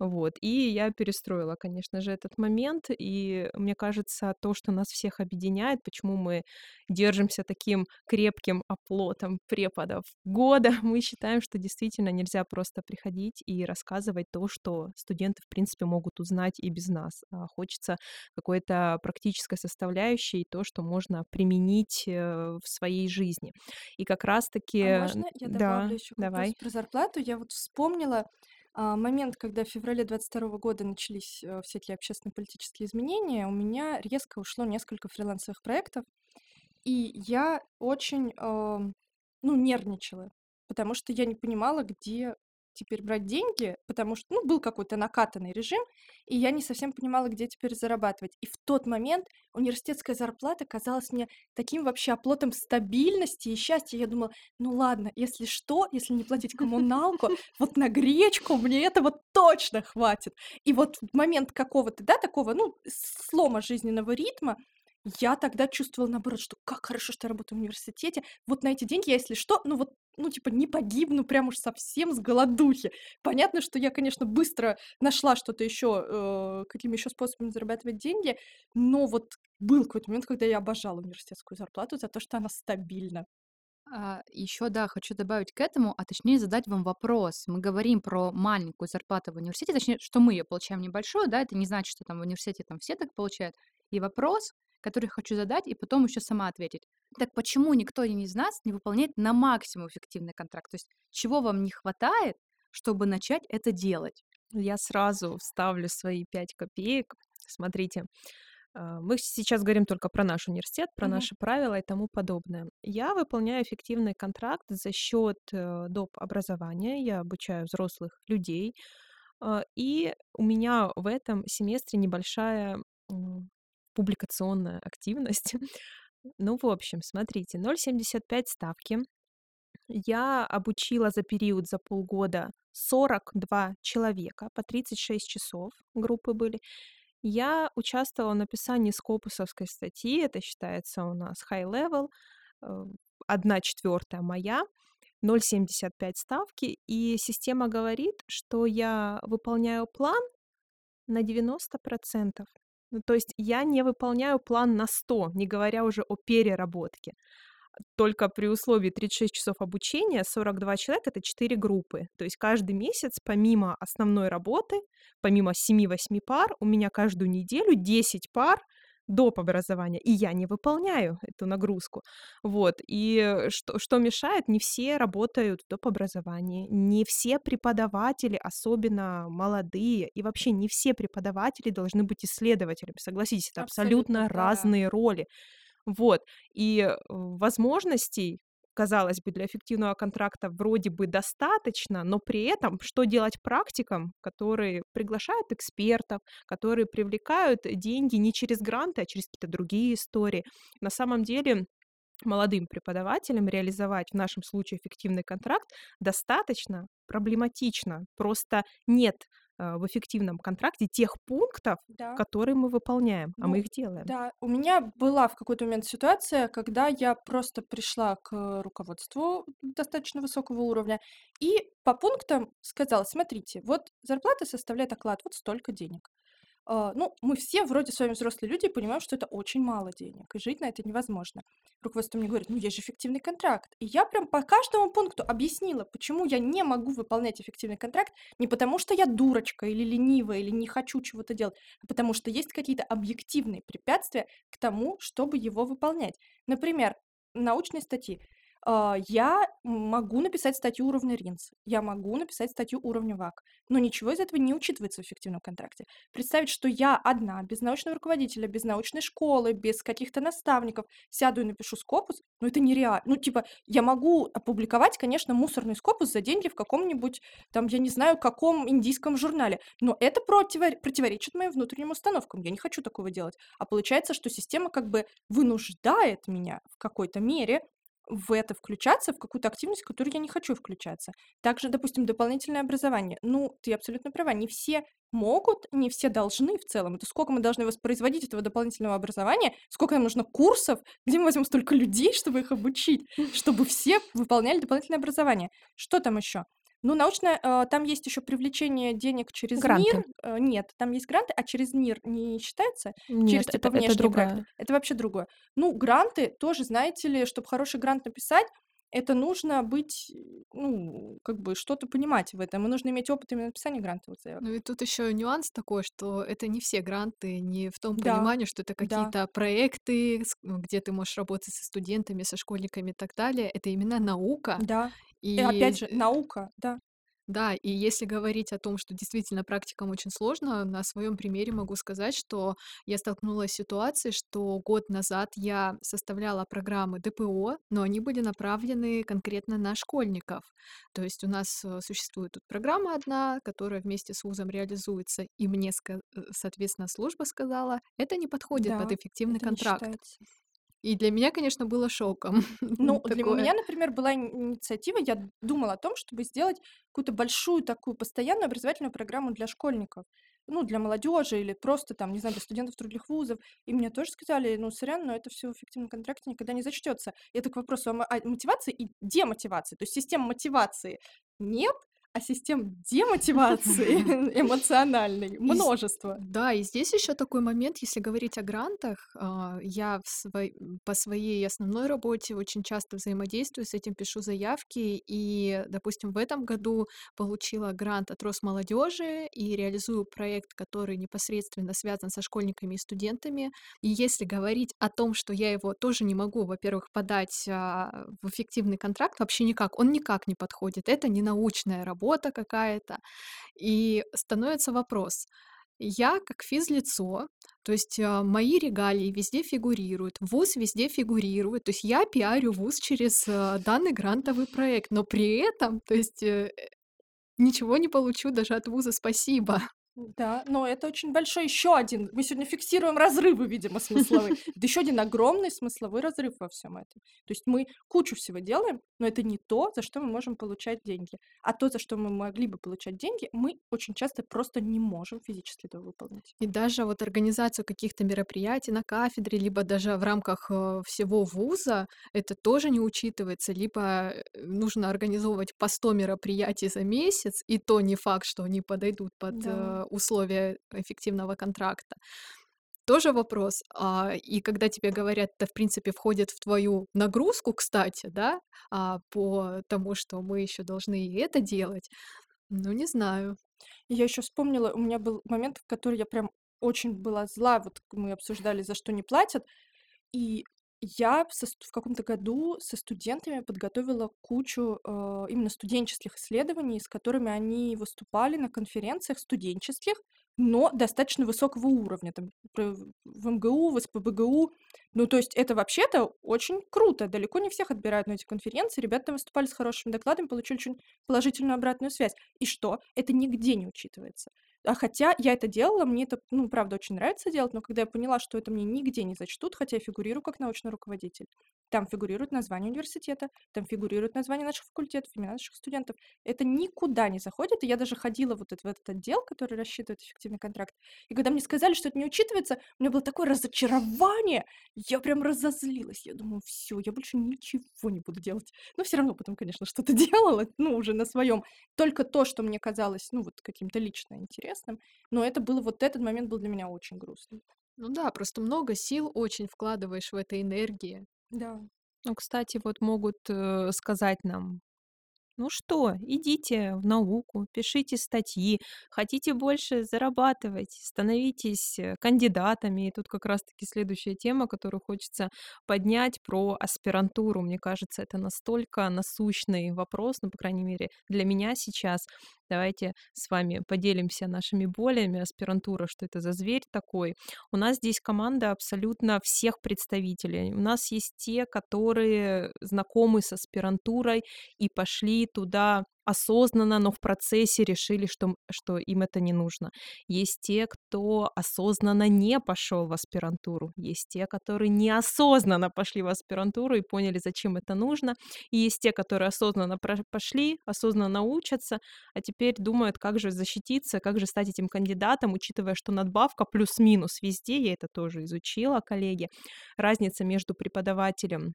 Вот. И я перестроила, конечно же, этот момент. И мне кажется, то, что нас всех объединяет, почему мы держимся таким крепким оплотом преподов года, мы считаем, что действительно нельзя просто приходить и рассказывать то, что студенты, в принципе, могут узнать и без нас. А хочется какой-то практической составляющей, то, что можно применить э, в своей жизни. И как раз-таки... А можно я Да, добавлю еще к вопросу давай. про зарплату? Я вот вспомнила а, момент, когда в феврале 22 года начались э, всякие общественно-политические изменения, у меня резко ушло несколько фрилансовых проектов, и я очень, ну, нервничала, потому что я не понимала, где теперь брать деньги, потому что, ну, был какой-то накатанный режим, и я не совсем понимала, где теперь зарабатывать. И в тот момент университетская зарплата казалась мне таким вообще оплотом стабильности и счастья. Я думала, ну ладно, если что, если не платить коммуналку, вот на гречку мне этого точно хватит. И вот в момент какого-то, да, такого, ну, слома жизненного ритма, я тогда чувствовала, наоборот, что как хорошо, что я работаю в университете. Вот на эти деньги я, если что, ну вот ну, типа, не погибну прям уж совсем с голодухи. Понятно, что я, конечно, быстро нашла что-то еще, э, какими еще способами зарабатывать деньги, но вот был какой-то момент, когда я обожала университетскую зарплату за то, что она стабильна. А, еще, да, хочу добавить к этому, а точнее задать вам вопрос. Мы говорим про маленькую зарплату в университете, точнее, что мы ее получаем небольшую, да, это не значит, что там в университете там все так получают. И вопрос, который хочу задать, и потом еще сама ответить. Так почему никто из нас не выполняет на максимум эффективный контракт? То есть чего вам не хватает, чтобы начать это делать? Я сразу вставлю свои пять копеек. Смотрите, а, мы сейчас говорим только про наш университет, про Мгм. наши правила и тому подобное. Я выполняю эффективный контракт за счет э, доп. образования, я обучаю взрослых людей, а, и у меня в этом семестре небольшая публикационная активность. Ну, в общем, смотрите, 0,75 ставки. Я обучила за период, за полгода 42 человека, по 36 часов группы были. Я участвовала в написании скопусовской статьи, это считается у нас high level, э, одна четвертая моя, 0,75 ставки, и система говорит, что я выполняю план на 90%. Ну, то есть я не выполняю план на 100, не говоря уже о переработке. Только при условии 36 часов обучения 42 человека это 4 группы. То есть каждый месяц, помимо основной работы, помимо 7-8 пар, у меня каждую неделю 10 пар доп. образования, и я не выполняю эту нагрузку. Вот. И что, что мешает? Не все работают в доп. образовании, не все преподаватели, особенно молодые, и вообще не все преподаватели должны быть исследователями. Согласитесь, это абсолютно, Абсолютно, да. разные роли. Вот. И э, возможностей, казалось бы, для эффективного контракта вроде бы достаточно, но при этом что делать практикам, которые приглашают экспертов, которые привлекают деньги не через гранты, а через какие-то другие истории. На самом деле молодым преподавателям реализовать в нашем случае эффективный контракт достаточно проблематично. Просто нет в эффективном контракте тех пунктов, Да. которые мы выполняем, а мы Ну, их делаем. Да, у меня была в какой-то момент ситуация, когда я просто пришла к руководству достаточно высокого уровня и по пунктам сказала, смотрите, вот зарплата составляет оклад вот столько денег. А, Ну, мы все вроде с вами взрослые люди и понимаем, что это очень мало денег, и жить на это невозможно. Руководство мне говорит, ну, есть же эффективный контракт. И я прям по каждому пункту объяснила, почему я не могу выполнять эффективный контракт, не потому что я дурочка или ленивая, или не хочу чего-то делать, а потому что есть какие-то объективные препятствия к тому, чтобы его выполнять. Например, научные статьи. А, Я могу написать статью уровня РИНС, я могу написать статью уровня ВАК, но ничего из этого не учитывается в эффективном контракте. Представить, что я одна, без научного руководителя, без научной школы, без каких-то наставников, сяду и напишу скопус, ну это нереально. Ну типа, я могу опубликовать, конечно, мусорный скопус за деньги в каком-нибудь, там, я не знаю, каком индийском журнале, но это противо- противоречит моим внутренним установкам, я не хочу такого делать. А получается, что система как бы вынуждает меня в какой-то мере в это включаться, в какую-то активность, в которую я не хочу включаться. Также, допустим, дополнительное образование. Ну, ты абсолютно права, не все могут, не все должны в целом. Это сколько мы должны воспроизводить этого дополнительного образования, сколько нам нужно курсов, где мы возьмем столько людей, чтобы их обучить, чтобы все выполняли дополнительное образование. Что там еще? Ну, научное, э, там есть еще привлечение денег через Гранты. Э, нет, там есть гранты, а через МИР не считается? Нет, через это, типа это внешние другая. проекты. Это вообще другое. Ну, гранты тоже, знаете ли, чтобы хороший грант написать, это нужно быть, ну, как бы что-то понимать в этом. И нужно иметь опыт именно написания грантовых заявок. Ну и тут еще нюанс такой, что это не все гранты, не в том Да, понимании, что это да. какие-то проекты, с- где ты можешь работать со студентами, со школьниками и так далее. Это именно наука. Да. И И опять же, наука, да. Да, и если говорить о том, что действительно практикам очень сложно, на своем примере могу сказать, что я столкнулась с ситуацией, что год назад я составляла программы ДПО, но они были направлены конкретно на школьников. То есть у нас э, существует тут программа одна, которая вместе с вузом реализуется, и мне, ска- э, соответственно, служба сказала, это не подходит под Да, эффективный это не контракт. считается. И для меня, конечно, было шоком Ну, для такое. меня, например, была ини- инициатива, я думала о том, чтобы сделать какую-то большую такую постоянную образовательную программу для школьников. ну, для молодежи или просто там, не знаю, для студентов других вузов. И мне тоже сказали, ну, сорян, но это все в эффективном контракте никогда не зачтется. Это к вопросу о, о мотивации и демотивации. То есть система мотивации нет, а систем демотивации эмоциональной множество. Да, и здесь еще такой момент, если говорить о грантах, а, я в свой- по своей основной работе очень часто взаимодействую с этим, пишу заявки, и, допустим, в этом году получила грант от Росмолодежи и реализую проект, который непосредственно связан со школьниками и студентами. И если говорить о том, что я его тоже не могу, во-первых, подать а, в эффективный контракт, вообще никак, он никак не подходит. Это не научная работа, работа какая-то. И становится вопрос. Я как физлицо, то есть а, мои регалии везде фигурируют, вуз везде фигурирует, то есть я пиарю вуз через а, данный грантовый проект, но при этом, то есть э, ничего не получу даже от вуза спасибо. Да, но это очень большой еще один. Мы сегодня фиксируем разрывы, видимо, смысловые. Это еще один огромный смысловой разрыв во всем этом. То есть мы кучу всего делаем, но это не то, за что мы можем получать деньги. А то, за что мы могли бы получать деньги, мы очень часто просто не можем физически этого выполнить. И даже вот организацию каких-то мероприятий на кафедре, либо даже в рамках э, всего вуза, это тоже не учитывается. Либо э, нужно организовывать по 100 мероприятий за месяц, и то не факт, что они подойдут под да условия эффективного контракта. Тоже вопрос. А, и когда тебе говорят, это, в принципе, входит в твою нагрузку, кстати, да, а, по тому, что мы еще должны и это делать, ну, не знаю. Я еще вспомнила, у меня был момент, в который я прям очень была зла, вот мы обсуждали, за что не платят, и я со в каком-то году со студентами подготовила кучу, э, именно студенческих исследований, с которыми они выступали на конференциях студенческих, но достаточно высокого уровня, там, в МГУ, в СПБГУ. Ну, то есть это вообще-то очень круто. Далеко не всех отбирают на эти конференции. Ребята выступали с хорошими докладами, получили очень положительную обратную связь. И что? Это нигде не учитывается. А хотя я это делала, мне это, ну, правда, очень нравится делать, но когда я поняла, что это мне нигде не зачтут, хотя я фигурирую как научный руководитель, там фигурирует название университета, там фигурирует название наших факультетов, имена наших студентов. Это никуда не заходит, и я даже ходила вот в этот отдел, который рассчитывает эффективный контракт. И когда мне сказали, что это не учитывается, у меня было такое разочарование, я прям разозлилась. Я думаю, все, я больше ничего не буду делать. Но все равно потом, конечно, что-то делала, ну, уже на своем. Только то, что мне казалось, ну, вот каким-то лично интересным. Но это было, вот этот момент был для меня очень грустный. Ну да, просто много сил очень вкладываешь в это энергии. Да. Ну, кстати, вот могут э, сказать нам, ну что, идите в науку, пишите статьи, хотите больше зарабатывать, становитесь э, кандидатами. И тут как раз-таки следующая тема, которую хочется поднять про аспирантуру. Мне кажется, это настолько насущный вопрос, ну, по крайней мере, для меня сейчас. Давайте с вами поделимся нашими болями. Аспирантура, что это за зверь такой? У нас здесь команда абсолютно всех представителей. У нас есть те, которые знакомы с аспирантурой и пошли туда осознанно, но в процессе решили, что, что им это не нужно. Есть те, кто осознанно не пошел в аспирантуру. Есть те, которые неосознанно пошли в аспирантуру и поняли, зачем это нужно. И есть те, которые осознанно пошли, осознанно учатся, а теперь думают, как же защититься, как же стать этим кандидатом, учитывая, что надбавка плюс-минус везде, я это тоже изучила, коллеги, разница между преподавателем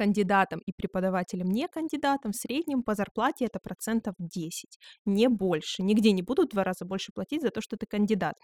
кандидатом и преподавателем не кандидатом в среднем по зарплате это процентов 10, не больше. Нигде не будут в два раза больше платить за то, что ты кандидат.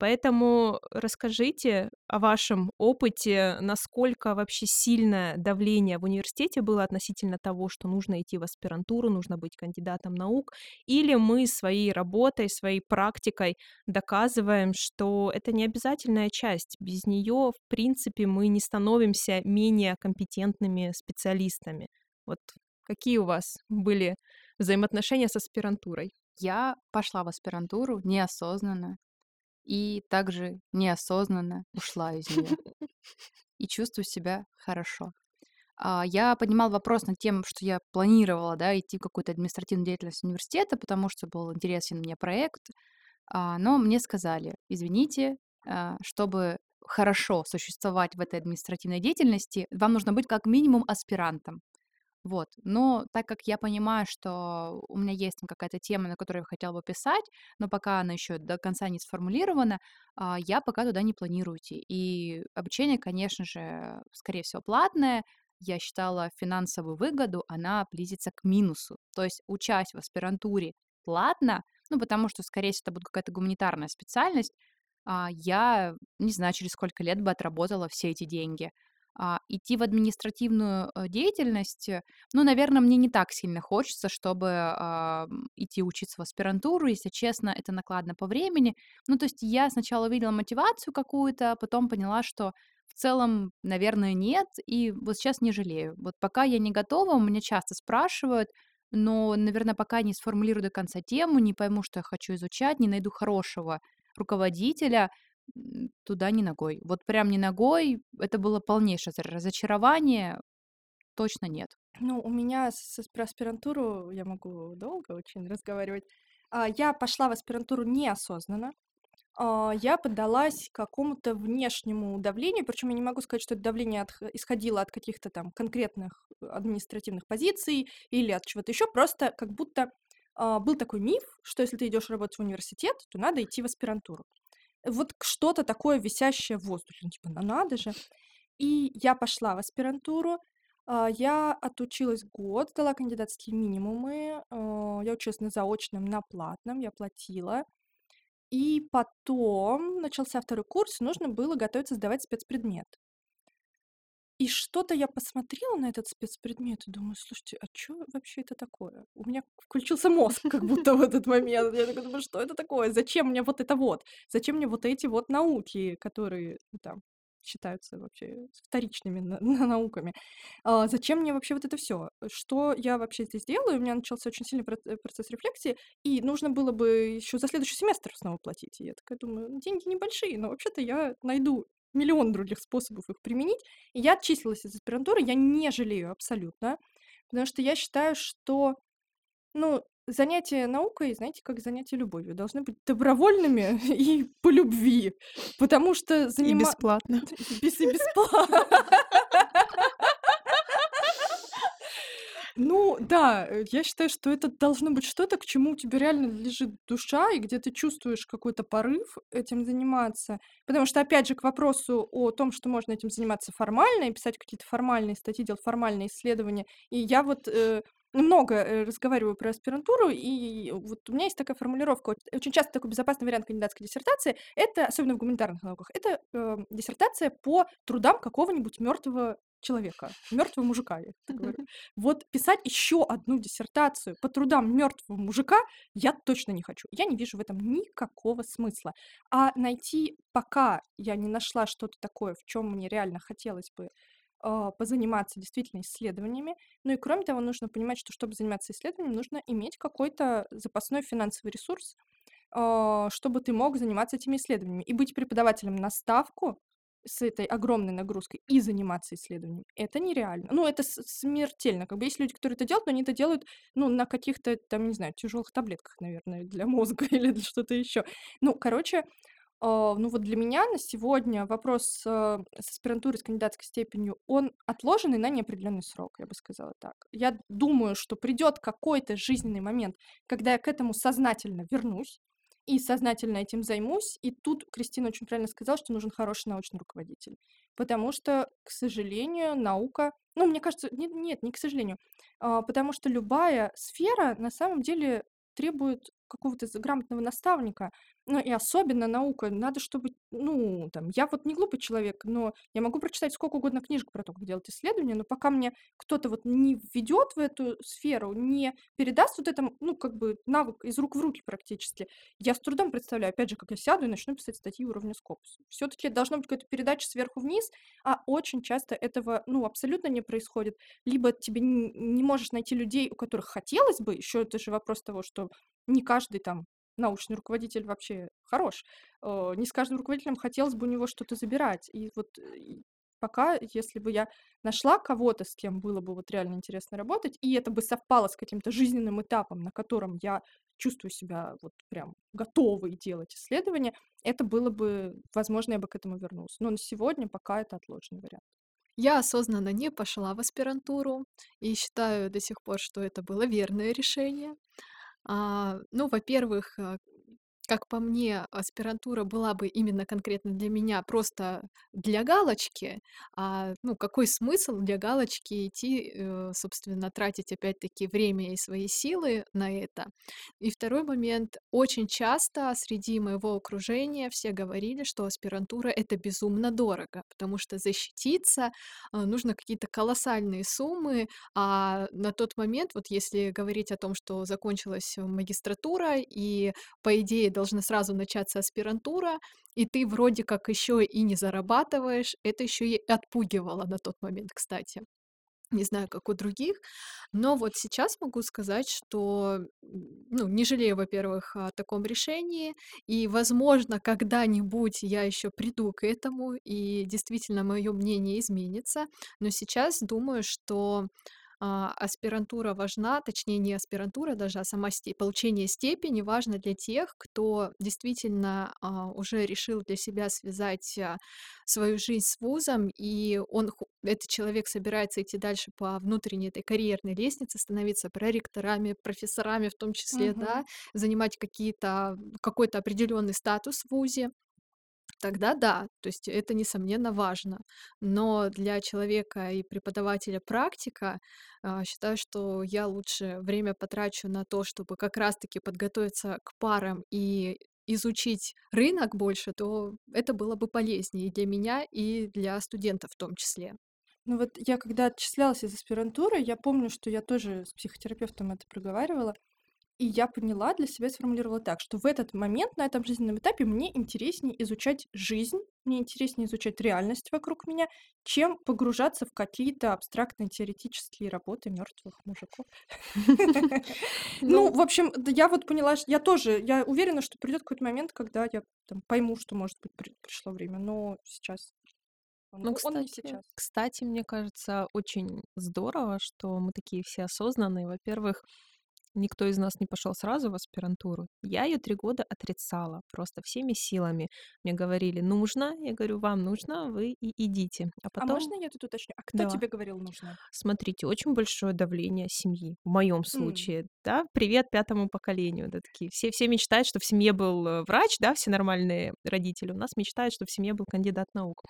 Поэтому расскажите о вашем опыте, насколько вообще сильное давление в университете было относительно того, что нужно идти в аспирантуру, нужно быть кандидатом наук, или мы своей работой, своей практикой доказываем, что это не обязательная часть. Без нее, в принципе, мы не становимся менее компетентными специалистами. Вот какие у вас были взаимоотношения с аспирантурой? Я пошла в аспирантуру неосознанно и также неосознанно ушла из нее. И чувствую себя хорошо. А, я поднимала вопрос над тем, что я планировала да, идти в какую-то административную деятельность университета, потому что был интересен мне проект. А, но мне сказали, извините, а, чтобы хорошо существовать в этой административной деятельности, вам нужно быть как минимум аспирантом. Вот. Но так как я понимаю, что у меня есть какая-то тема, на которую я хотела бы писать, но пока она еще до конца не сформулирована, а, я пока туда не планирую идти. И обучение, конечно же, скорее всего, платное. Я считала финансовую выгоду, она близится к минусу. То есть, учась в аспирантуре платно, ну, потому что, скорее всего, это будет какая-то гуманитарная специальность, а, я не знаю, через сколько лет бы отработала все эти деньги. А, идти в административную э, деятельность, э, ну, наверное, мне не так сильно хочется, чтобы а, идти учиться в аспирантуру. Если честно, это накладно по времени. Ну, то есть я сначала увидела мотивацию какую-то, а потом поняла, что в целом, наверное, нет, и вот сейчас не жалею. Вот пока я не готова, меня часто спрашивают, но, наверное, пока не сформулирую до конца тему, не пойму, что я хочу изучать, не найду хорошего руководителя, туда ни ногой. Вот прям ни ногой. Это было полнейшее разочарование. Точно нет. Ну, у меня с, про аспирантуру я могу долго очень разговаривать. А, Я пошла в аспирантуру неосознанно. А, Я поддалась какому-то внешнему давлению, причем я не могу сказать, что это давление отх- исходило от каких-то там конкретных административных позиций или от чего-то еще. Просто как будто а, был такой миф, что если ты идешь работать в университет, то надо идти в аспирантуру. Вот что-то такое висящее в воздухе, ну типа, ну надо же. И я пошла в аспирантуру, а, я отучилась год, сдала кандидатские минимумы, а, я училась на заочном, на платном, я платила. И потом начался второй курс, нужно было готовиться сдавать спецпредмет. И что-то я посмотрела на этот спецпредмет и думаю, слушайте, а что вообще это такое? У меня включился мозг как будто в этот момент. Я такая думаю, что это такое? Зачем мне вот это вот? Зачем мне вот эти вот науки, которые ну, там считаются вообще вторичными на- на- науками? А, зачем мне вообще вот это все? Что я вообще здесь делаю? У меня начался очень сильный э, процесс рефлексии, и нужно было бы еще за следующий семестр снова платить. И я такая думаю, «Ну, деньги небольшие, но вообще-то я найду миллион других способов их применить. И я отчислилась из аспирантуры, я не жалею абсолютно, потому что я считаю, что, ну, занятия наукой, знаете, как занятия любовью, должны быть добровольными и по любви, потому что И занима... бесплатно. И бесплатно. Ну да, э, я считаю, что это должно быть что-то, к чему у тебя реально лежит душа, и где ты чувствуешь какой-то порыв этим заниматься. Потому что, опять же, к вопросу о том, что можно этим заниматься формально и писать какие-то формальные статьи, делать формальные исследования. И я вот э, много э, разговариваю про аспирантуру, и вот у меня есть такая формулировка. Оч- Очень часто такой безопасный вариант кандидатской диссертации, это, особенно в гуманитарных науках, это э, диссертация по трудам какого-нибудь мертвого человека, мертвого мужика, я так говорю. Вот писать еще одну диссертацию по трудам мертвого мужика я точно не хочу. Я не вижу в этом никакого смысла. А найти, пока я не нашла что-то такое, в чем мне реально хотелось бы а, позаниматься действительно исследованиями. Ну и кроме того, нужно понимать, что чтобы заниматься исследованием, нужно иметь какой-то запасной финансовый ресурс, а, чтобы ты мог заниматься этими исследованиями. И быть преподавателем на ставку с этой огромной нагрузкой и заниматься исследованием, это нереально. Ну, это смертельно. Как бы есть люди, которые это делают, но они это делают, ну, на каких-то, там, не знаю, тяжелых таблетках, наверное, для мозга или для что-то еще. Ну, короче, а, ну вот для меня на сегодня вопрос с аспирантурой, с кандидатской степенью, он отложенный на неопределенный срок, я бы сказала так. Я думаю, что придет какой-то жизненный момент, когда я к этому сознательно вернусь и сознательно этим займусь. И тут Кристина очень правильно сказала, что нужен хороший научный руководитель. Потому что, к сожалению, наука... Ну, мне кажется, нет, нет, не к сожалению. а, Потому что любая сфера на самом деле требует какого-то грамотного наставника, ну и особенно наука. Надо, чтобы, ну, там, я вот не глупый человек, но я могу прочитать сколько угодно книжек про то, как делать исследования, но пока мне кто-то вот не введет в эту сферу, не передаст вот это, ну, как бы навык из рук в руки практически, я с трудом представляю, опять же, как я сяду и начну писать статьи уровня Scopus. Все-таки должно быть какая-то передача сверху вниз, а очень часто этого, ну, абсолютно не происходит. Либо тебе не можешь найти людей, у которых хотелось бы, еще это же вопрос того, что не каждый там научный руководитель вообще хорош. Э, Не с каждым руководителем хотелось бы у него что-то забирать. И вот э, пока, если бы я нашла кого-то, с кем было бы вот реально интересно работать, и это бы совпало с каким-то жизненным этапом, на котором я чувствую себя вот прям готовой делать исследования, это было бы, возможно, я бы к этому вернулась. Но на сегодня пока это отложенный вариант. Я осознанно не пошла в аспирантуру и считаю до сих пор, что это было верное решение. А, ну, во-первых, э, как по мне, аспирантура была бы именно конкретно для меня просто для галочки. А, ну, какой смысл для галочки идти, э, собственно, тратить опять-таки время и свои силы на это? И второй момент. Очень часто среди моего окружения все говорили, что аспирантура это безумно дорого, потому что защититься а, нужно какие-то колоссальные суммы, а на тот момент, вот если говорить о том, что закончилась магистратура и по идее должна сразу начаться аспирантура, и ты вроде как еще и не зарабатываешь. Это еще и отпугивало на тот момент, кстати. Не знаю, как у других, но вот сейчас могу сказать, что, ну, не жалею, во-первых, о таком решении, и, возможно, когда-нибудь я еще приду к этому, и действительно мое мнение изменится. Но сейчас думаю, что а, аспирантура важна, точнее не аспирантура даже, а сама сте- получение степени важно для тех, кто действительно а, уже решил для себя связать а, свою жизнь с вузом, и он, ху- этот человек собирается идти дальше по внутренней этой карьерной лестнице, становиться проректорами, профессорами в том числе, Мгм. да, занимать какие-то, какой-то определенный статус в вузе. Тогда да, то есть это, несомненно, важно. Но для человека и преподавателя практика, а, считаю, что я лучше время потрачу на то, чтобы как раз-таки подготовиться к парам и изучить рынок больше, то это было бы полезнее и для меня, и для студентов в том числе. Ну вот я когда отчислялась из аспирантуры, я помню, что я тоже с психотерапевтом это проговаривала, и я поняла для себя, сформулировала так, что в этот момент, на этом жизненном этапе мне интереснее изучать жизнь, мне интереснее изучать реальность вокруг меня, чем погружаться в какие-то абстрактные теоретические работы мертвых мужиков. Ну, Ну, в общем, я вот поняла, что я тоже, я уверена, что придет какой-то момент, когда я пойму, что, может быть, при- пришло время, но сейчас он, ну, он кстати, сейчас. кстати, мне кажется, очень здорово, что мы такие все осознанные. Во-первых, Никто из нас не пошел сразу в аспирантуру. Я ее три года отрицала просто всеми силами. Мне говорили, нужно. Я говорю, вам нужно, вы и идите. А А потом, можно я тут уточню? А кто да, тебе говорил нужно? смотрите, очень большое давление семьи. В моем случае, да, привет пятому поколению. Да, такие. Все, все мечтают, что в семье был э, врач, да, все нормальные родители. У нас мечтают, что в семье был кандидат наук.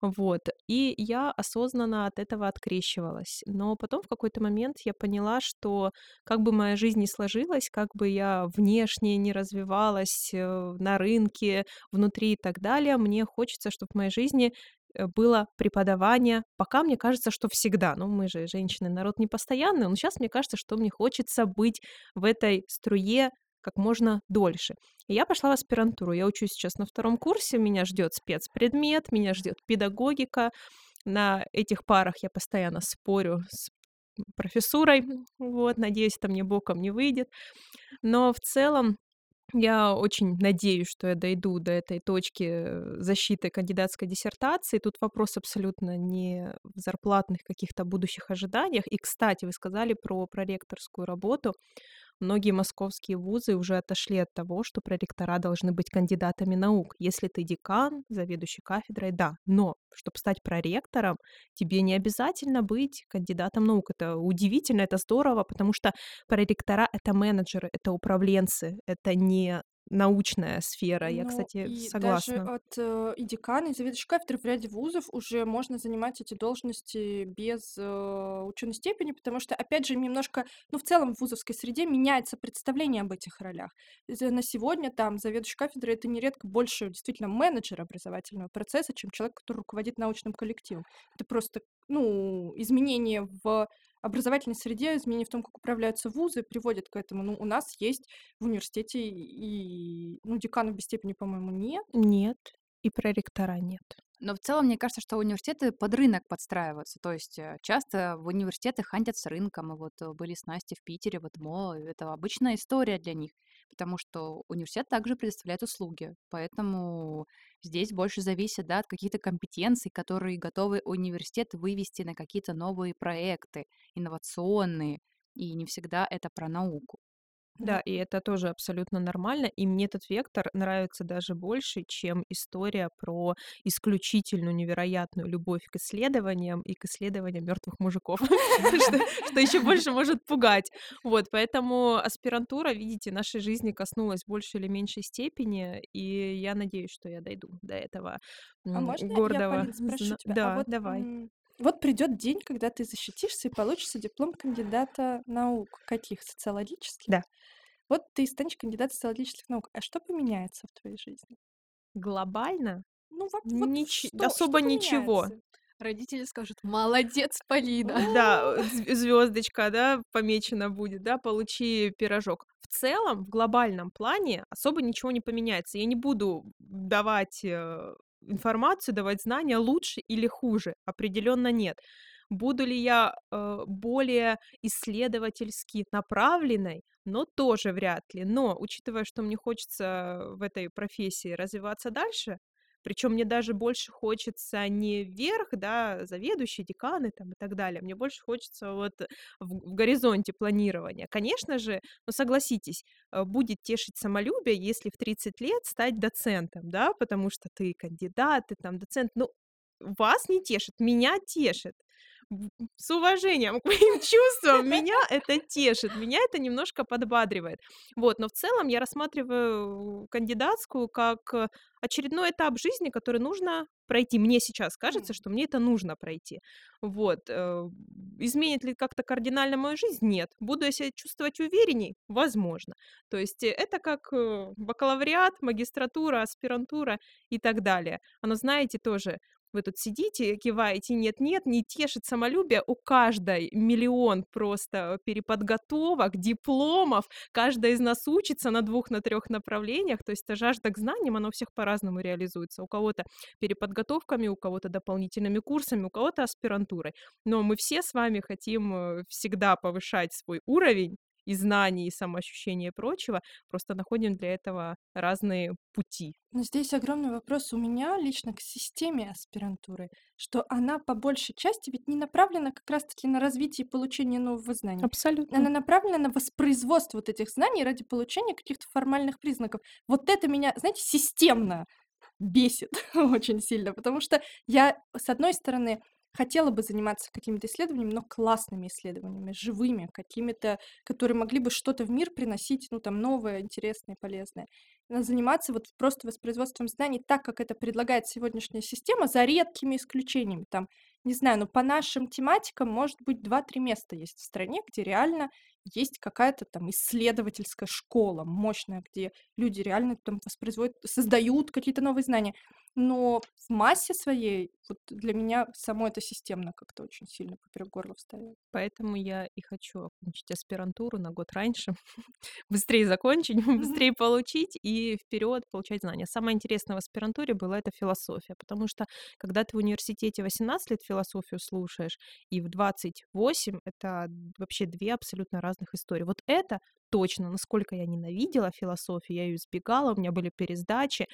Вот. И я осознанно от этого открещивалась. Но потом в какой-то момент я поняла, что как бы моя жизнь ни сложилась, как бы я внешне не развивалась э, на рынке, внутри и так далее, мне хочется, чтобы в моей жизни э, было преподавание. Пока мне кажется, что всегда. Ну, мы же женщины, народ непостоянный, но сейчас мне кажется, что мне хочется быть в этой струе как можно дольше. И я пошла в аспирантуру. Я учусь сейчас на втором курсе, меня ждет спецпредмет, меня ждет педагогика. На этих парах я постоянно спорю с профессурой, вот, надеюсь, это мне боком не выйдет. Но в целом я очень надеюсь, что я дойду до этой точки защиты кандидатской диссертации. Тут вопрос абсолютно не в зарплатных каких-то будущих ожиданиях. И, кстати, вы сказали про проректорскую работу. Многие московские вузы уже отошли от того, что проректора должны быть кандидатами наук. Если ты декан, заведующий кафедрой, да. Но чтобы стать проректором, тебе не обязательно быть кандидатом наук. Это удивительно, это здорово, потому что проректора— это менеджеры, это управленцы, это не научная сфера. Я, Ну, кстати, и даже согласна. от э, и декана, и заведующей кафедры в ряде вузов уже можно занимать эти должности без э, ученой степени, потому что, опять же, немножко, ну, в целом в вузовской среде меняется представление об этих ролях. На сегодня там заведующий кафедрой это нередко больше действительно менеджер образовательного процесса, чем человек, который руководит научным коллективом. Это просто, ну, изменение в образовательной среде, изменение в том, как управляются вузы, приводит к этому. Ну, у нас есть в университете и, ну, декана без степени, по-моему, нет. Нет, и проректора нет. Но в целом, мне кажется, что университеты под рынок подстраиваются. То есть э, часто в университеты хантят с рынком. И вот э, были с Настей в Питере, вот МО. и Это обычная история для них, потому что университет также предоставляет услуги. Поэтому здесь больше зависит да, от каких-то компетенций, которые готовы университет вывести на какие-то новые проекты, инновационные. И не всегда это про науку. Да, и это тоже абсолютно нормально. И мне этот вектор нравится даже больше, чем история про исключительную невероятную любовь к исследованиям и к исследованиям мертвых мужиков, что еще больше может пугать. Вот, поэтому аспирантура, видите, нашей жизни коснулась в большей или меньшей степени, и я надеюсь, что я дойду до этого А можно я, гордого. Полин, спрошу тебя? А Да, вот, давай. Вот придет день, когда ты защитишься и получишься диплом кандидата наук. Каких? Социологических? Да. Вот ты станешь кандидатом социологических наук. А что поменяется в твоей жизни? Глобально Ну, вот, вот Нич- что, особо что ничего. Родители скажут, молодец, Полина. Да, звездочка, да, помечена будет, да, получи пирожок. В целом, в глобальном плане особо ничего не поменяется. Я не буду давать э, информацию, давать знания лучше или хуже. Определенно нет. Буду ли я э, более исследовательски направленной? Но тоже вряд ли. Но, учитывая, что мне хочется в этой профессии развиваться дальше, причем мне даже больше хочется не вверх, да, заведующие, деканы там и так далее. Мне больше хочется вот в, в горизонте планирования. Конечно же, ну согласитесь, э, будет тешить самолюбие, если в 30 лет стать доцентом, да, потому что ты кандидат, ты там доцент. Ну, вас не тешит, меня тешит. В- С уважением к моим чувствам, меня это тешит, меня это немножко подбадривает. Вот, но в целом я рассматриваю кандидатскую как э, очередной этап жизни, который нужно пройти. Мне сейчас кажется, М. что мне это нужно пройти. Вот. э, Изменит ли как-то кардинально мою жизнь? Нет. Буду я себя чувствовать уверенней? Возможно. То есть э, это как э, бакалавриат, магистратура, аспирантура и так далее. Оно, знаете, тоже вы тут сидите, киваете, нет-нет, не тешит самолюбие. У каждой миллион просто переподготовок, дипломов. Каждая из нас учится на двух, на трех направлениях. То есть эта жажда к знаниям, она у всех по-разному реализуется. У кого-то переподготовками, у кого-то дополнительными курсами, у кого-то аспирантурой. Но мы все с вами хотим э, всегда повышать свой уровень и знаний, и самоощущения и прочего, просто находим для этого разные пути. Но здесь огромный вопрос у меня лично к системе аспирантуры, что она по большей части ведь не направлена как раз-таки на развитие и получение нового знания. Абсолютно. Она направлена на воспроизводство вот этих знаний ради получения каких-то формальных признаков. Вот это меня, знаете, системно бесит очень сильно, потому что я, с одной стороны, хотела бы заниматься какими-то исследованиями, но классными исследованиями, живыми, какими-то, которые могли бы что-то в мир приносить, ну, там, новое, интересное, полезное. Надо заниматься вот просто воспроизводством знаний так, как это предлагает сегодняшняя система, за редкими исключениями. Там, не знаю, ну, по нашим тематикам, может быть, 2-3 места есть в стране, где реально есть какая-то там исследовательская школа мощная, где люди реально там воспроизводят, создают какие-то новые знания. Но в массе своей вот для меня само это системно как-то очень сильно поперек горла встает. Поэтому я и хочу окончить аспирантуру на год раньше, быстрее закончить, быстрее получить и вперед получать знания. Самое интересное в аспирантуре было это философия, потому что когда ты в университете 18 лет философию слушаешь, и в 28 это вообще две абсолютно разных истории. Вот это точно, насколько я ненавидела философию, я ее избегала, у меня были пересдачи,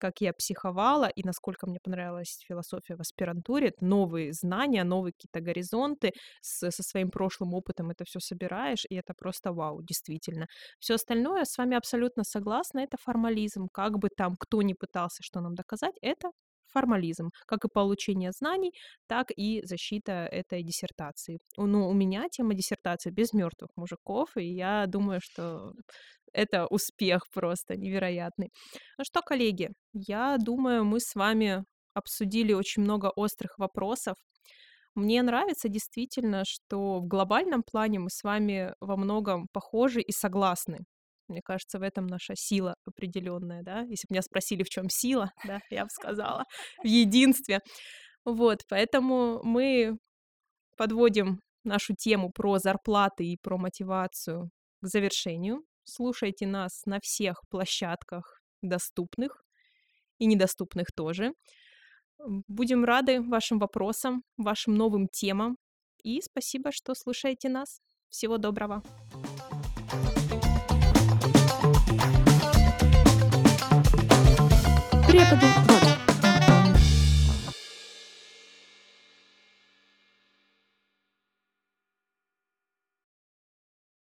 как я психовала и насколько мне понравилась философия в аспирантуре. Новые знания, новые какие-то горизонты, с, со своим прошлым опытом это все собираешь, и это просто вау, действительно. Все остальное с вами абсолютно согласна, это формализм. Как бы там кто ни пытался что нам доказать, это формализм, как и получение знаний, так и защита этой диссертации. Ну, у меня тема диссертации без мертвых мужиков, и я думаю, что это успех просто невероятный. Ну что, коллеги, я думаю, мы с вами обсудили очень много острых вопросов. Мне нравится действительно, что в глобальном плане мы с вами во многом похожи и согласны. Мне кажется, в этом наша сила определенная, да. Если бы меня спросили, в чем сила, да, я бы сказала, в единстве. Вот, поэтому мы подводим нашу тему про зарплаты и про мотивацию к завершению. Слушайте нас на всех площадках доступных и недоступных тоже. Будем рады вашим вопросам, вашим новым темам. И спасибо, что слушаете нас. Всего доброго. преподу. Вот.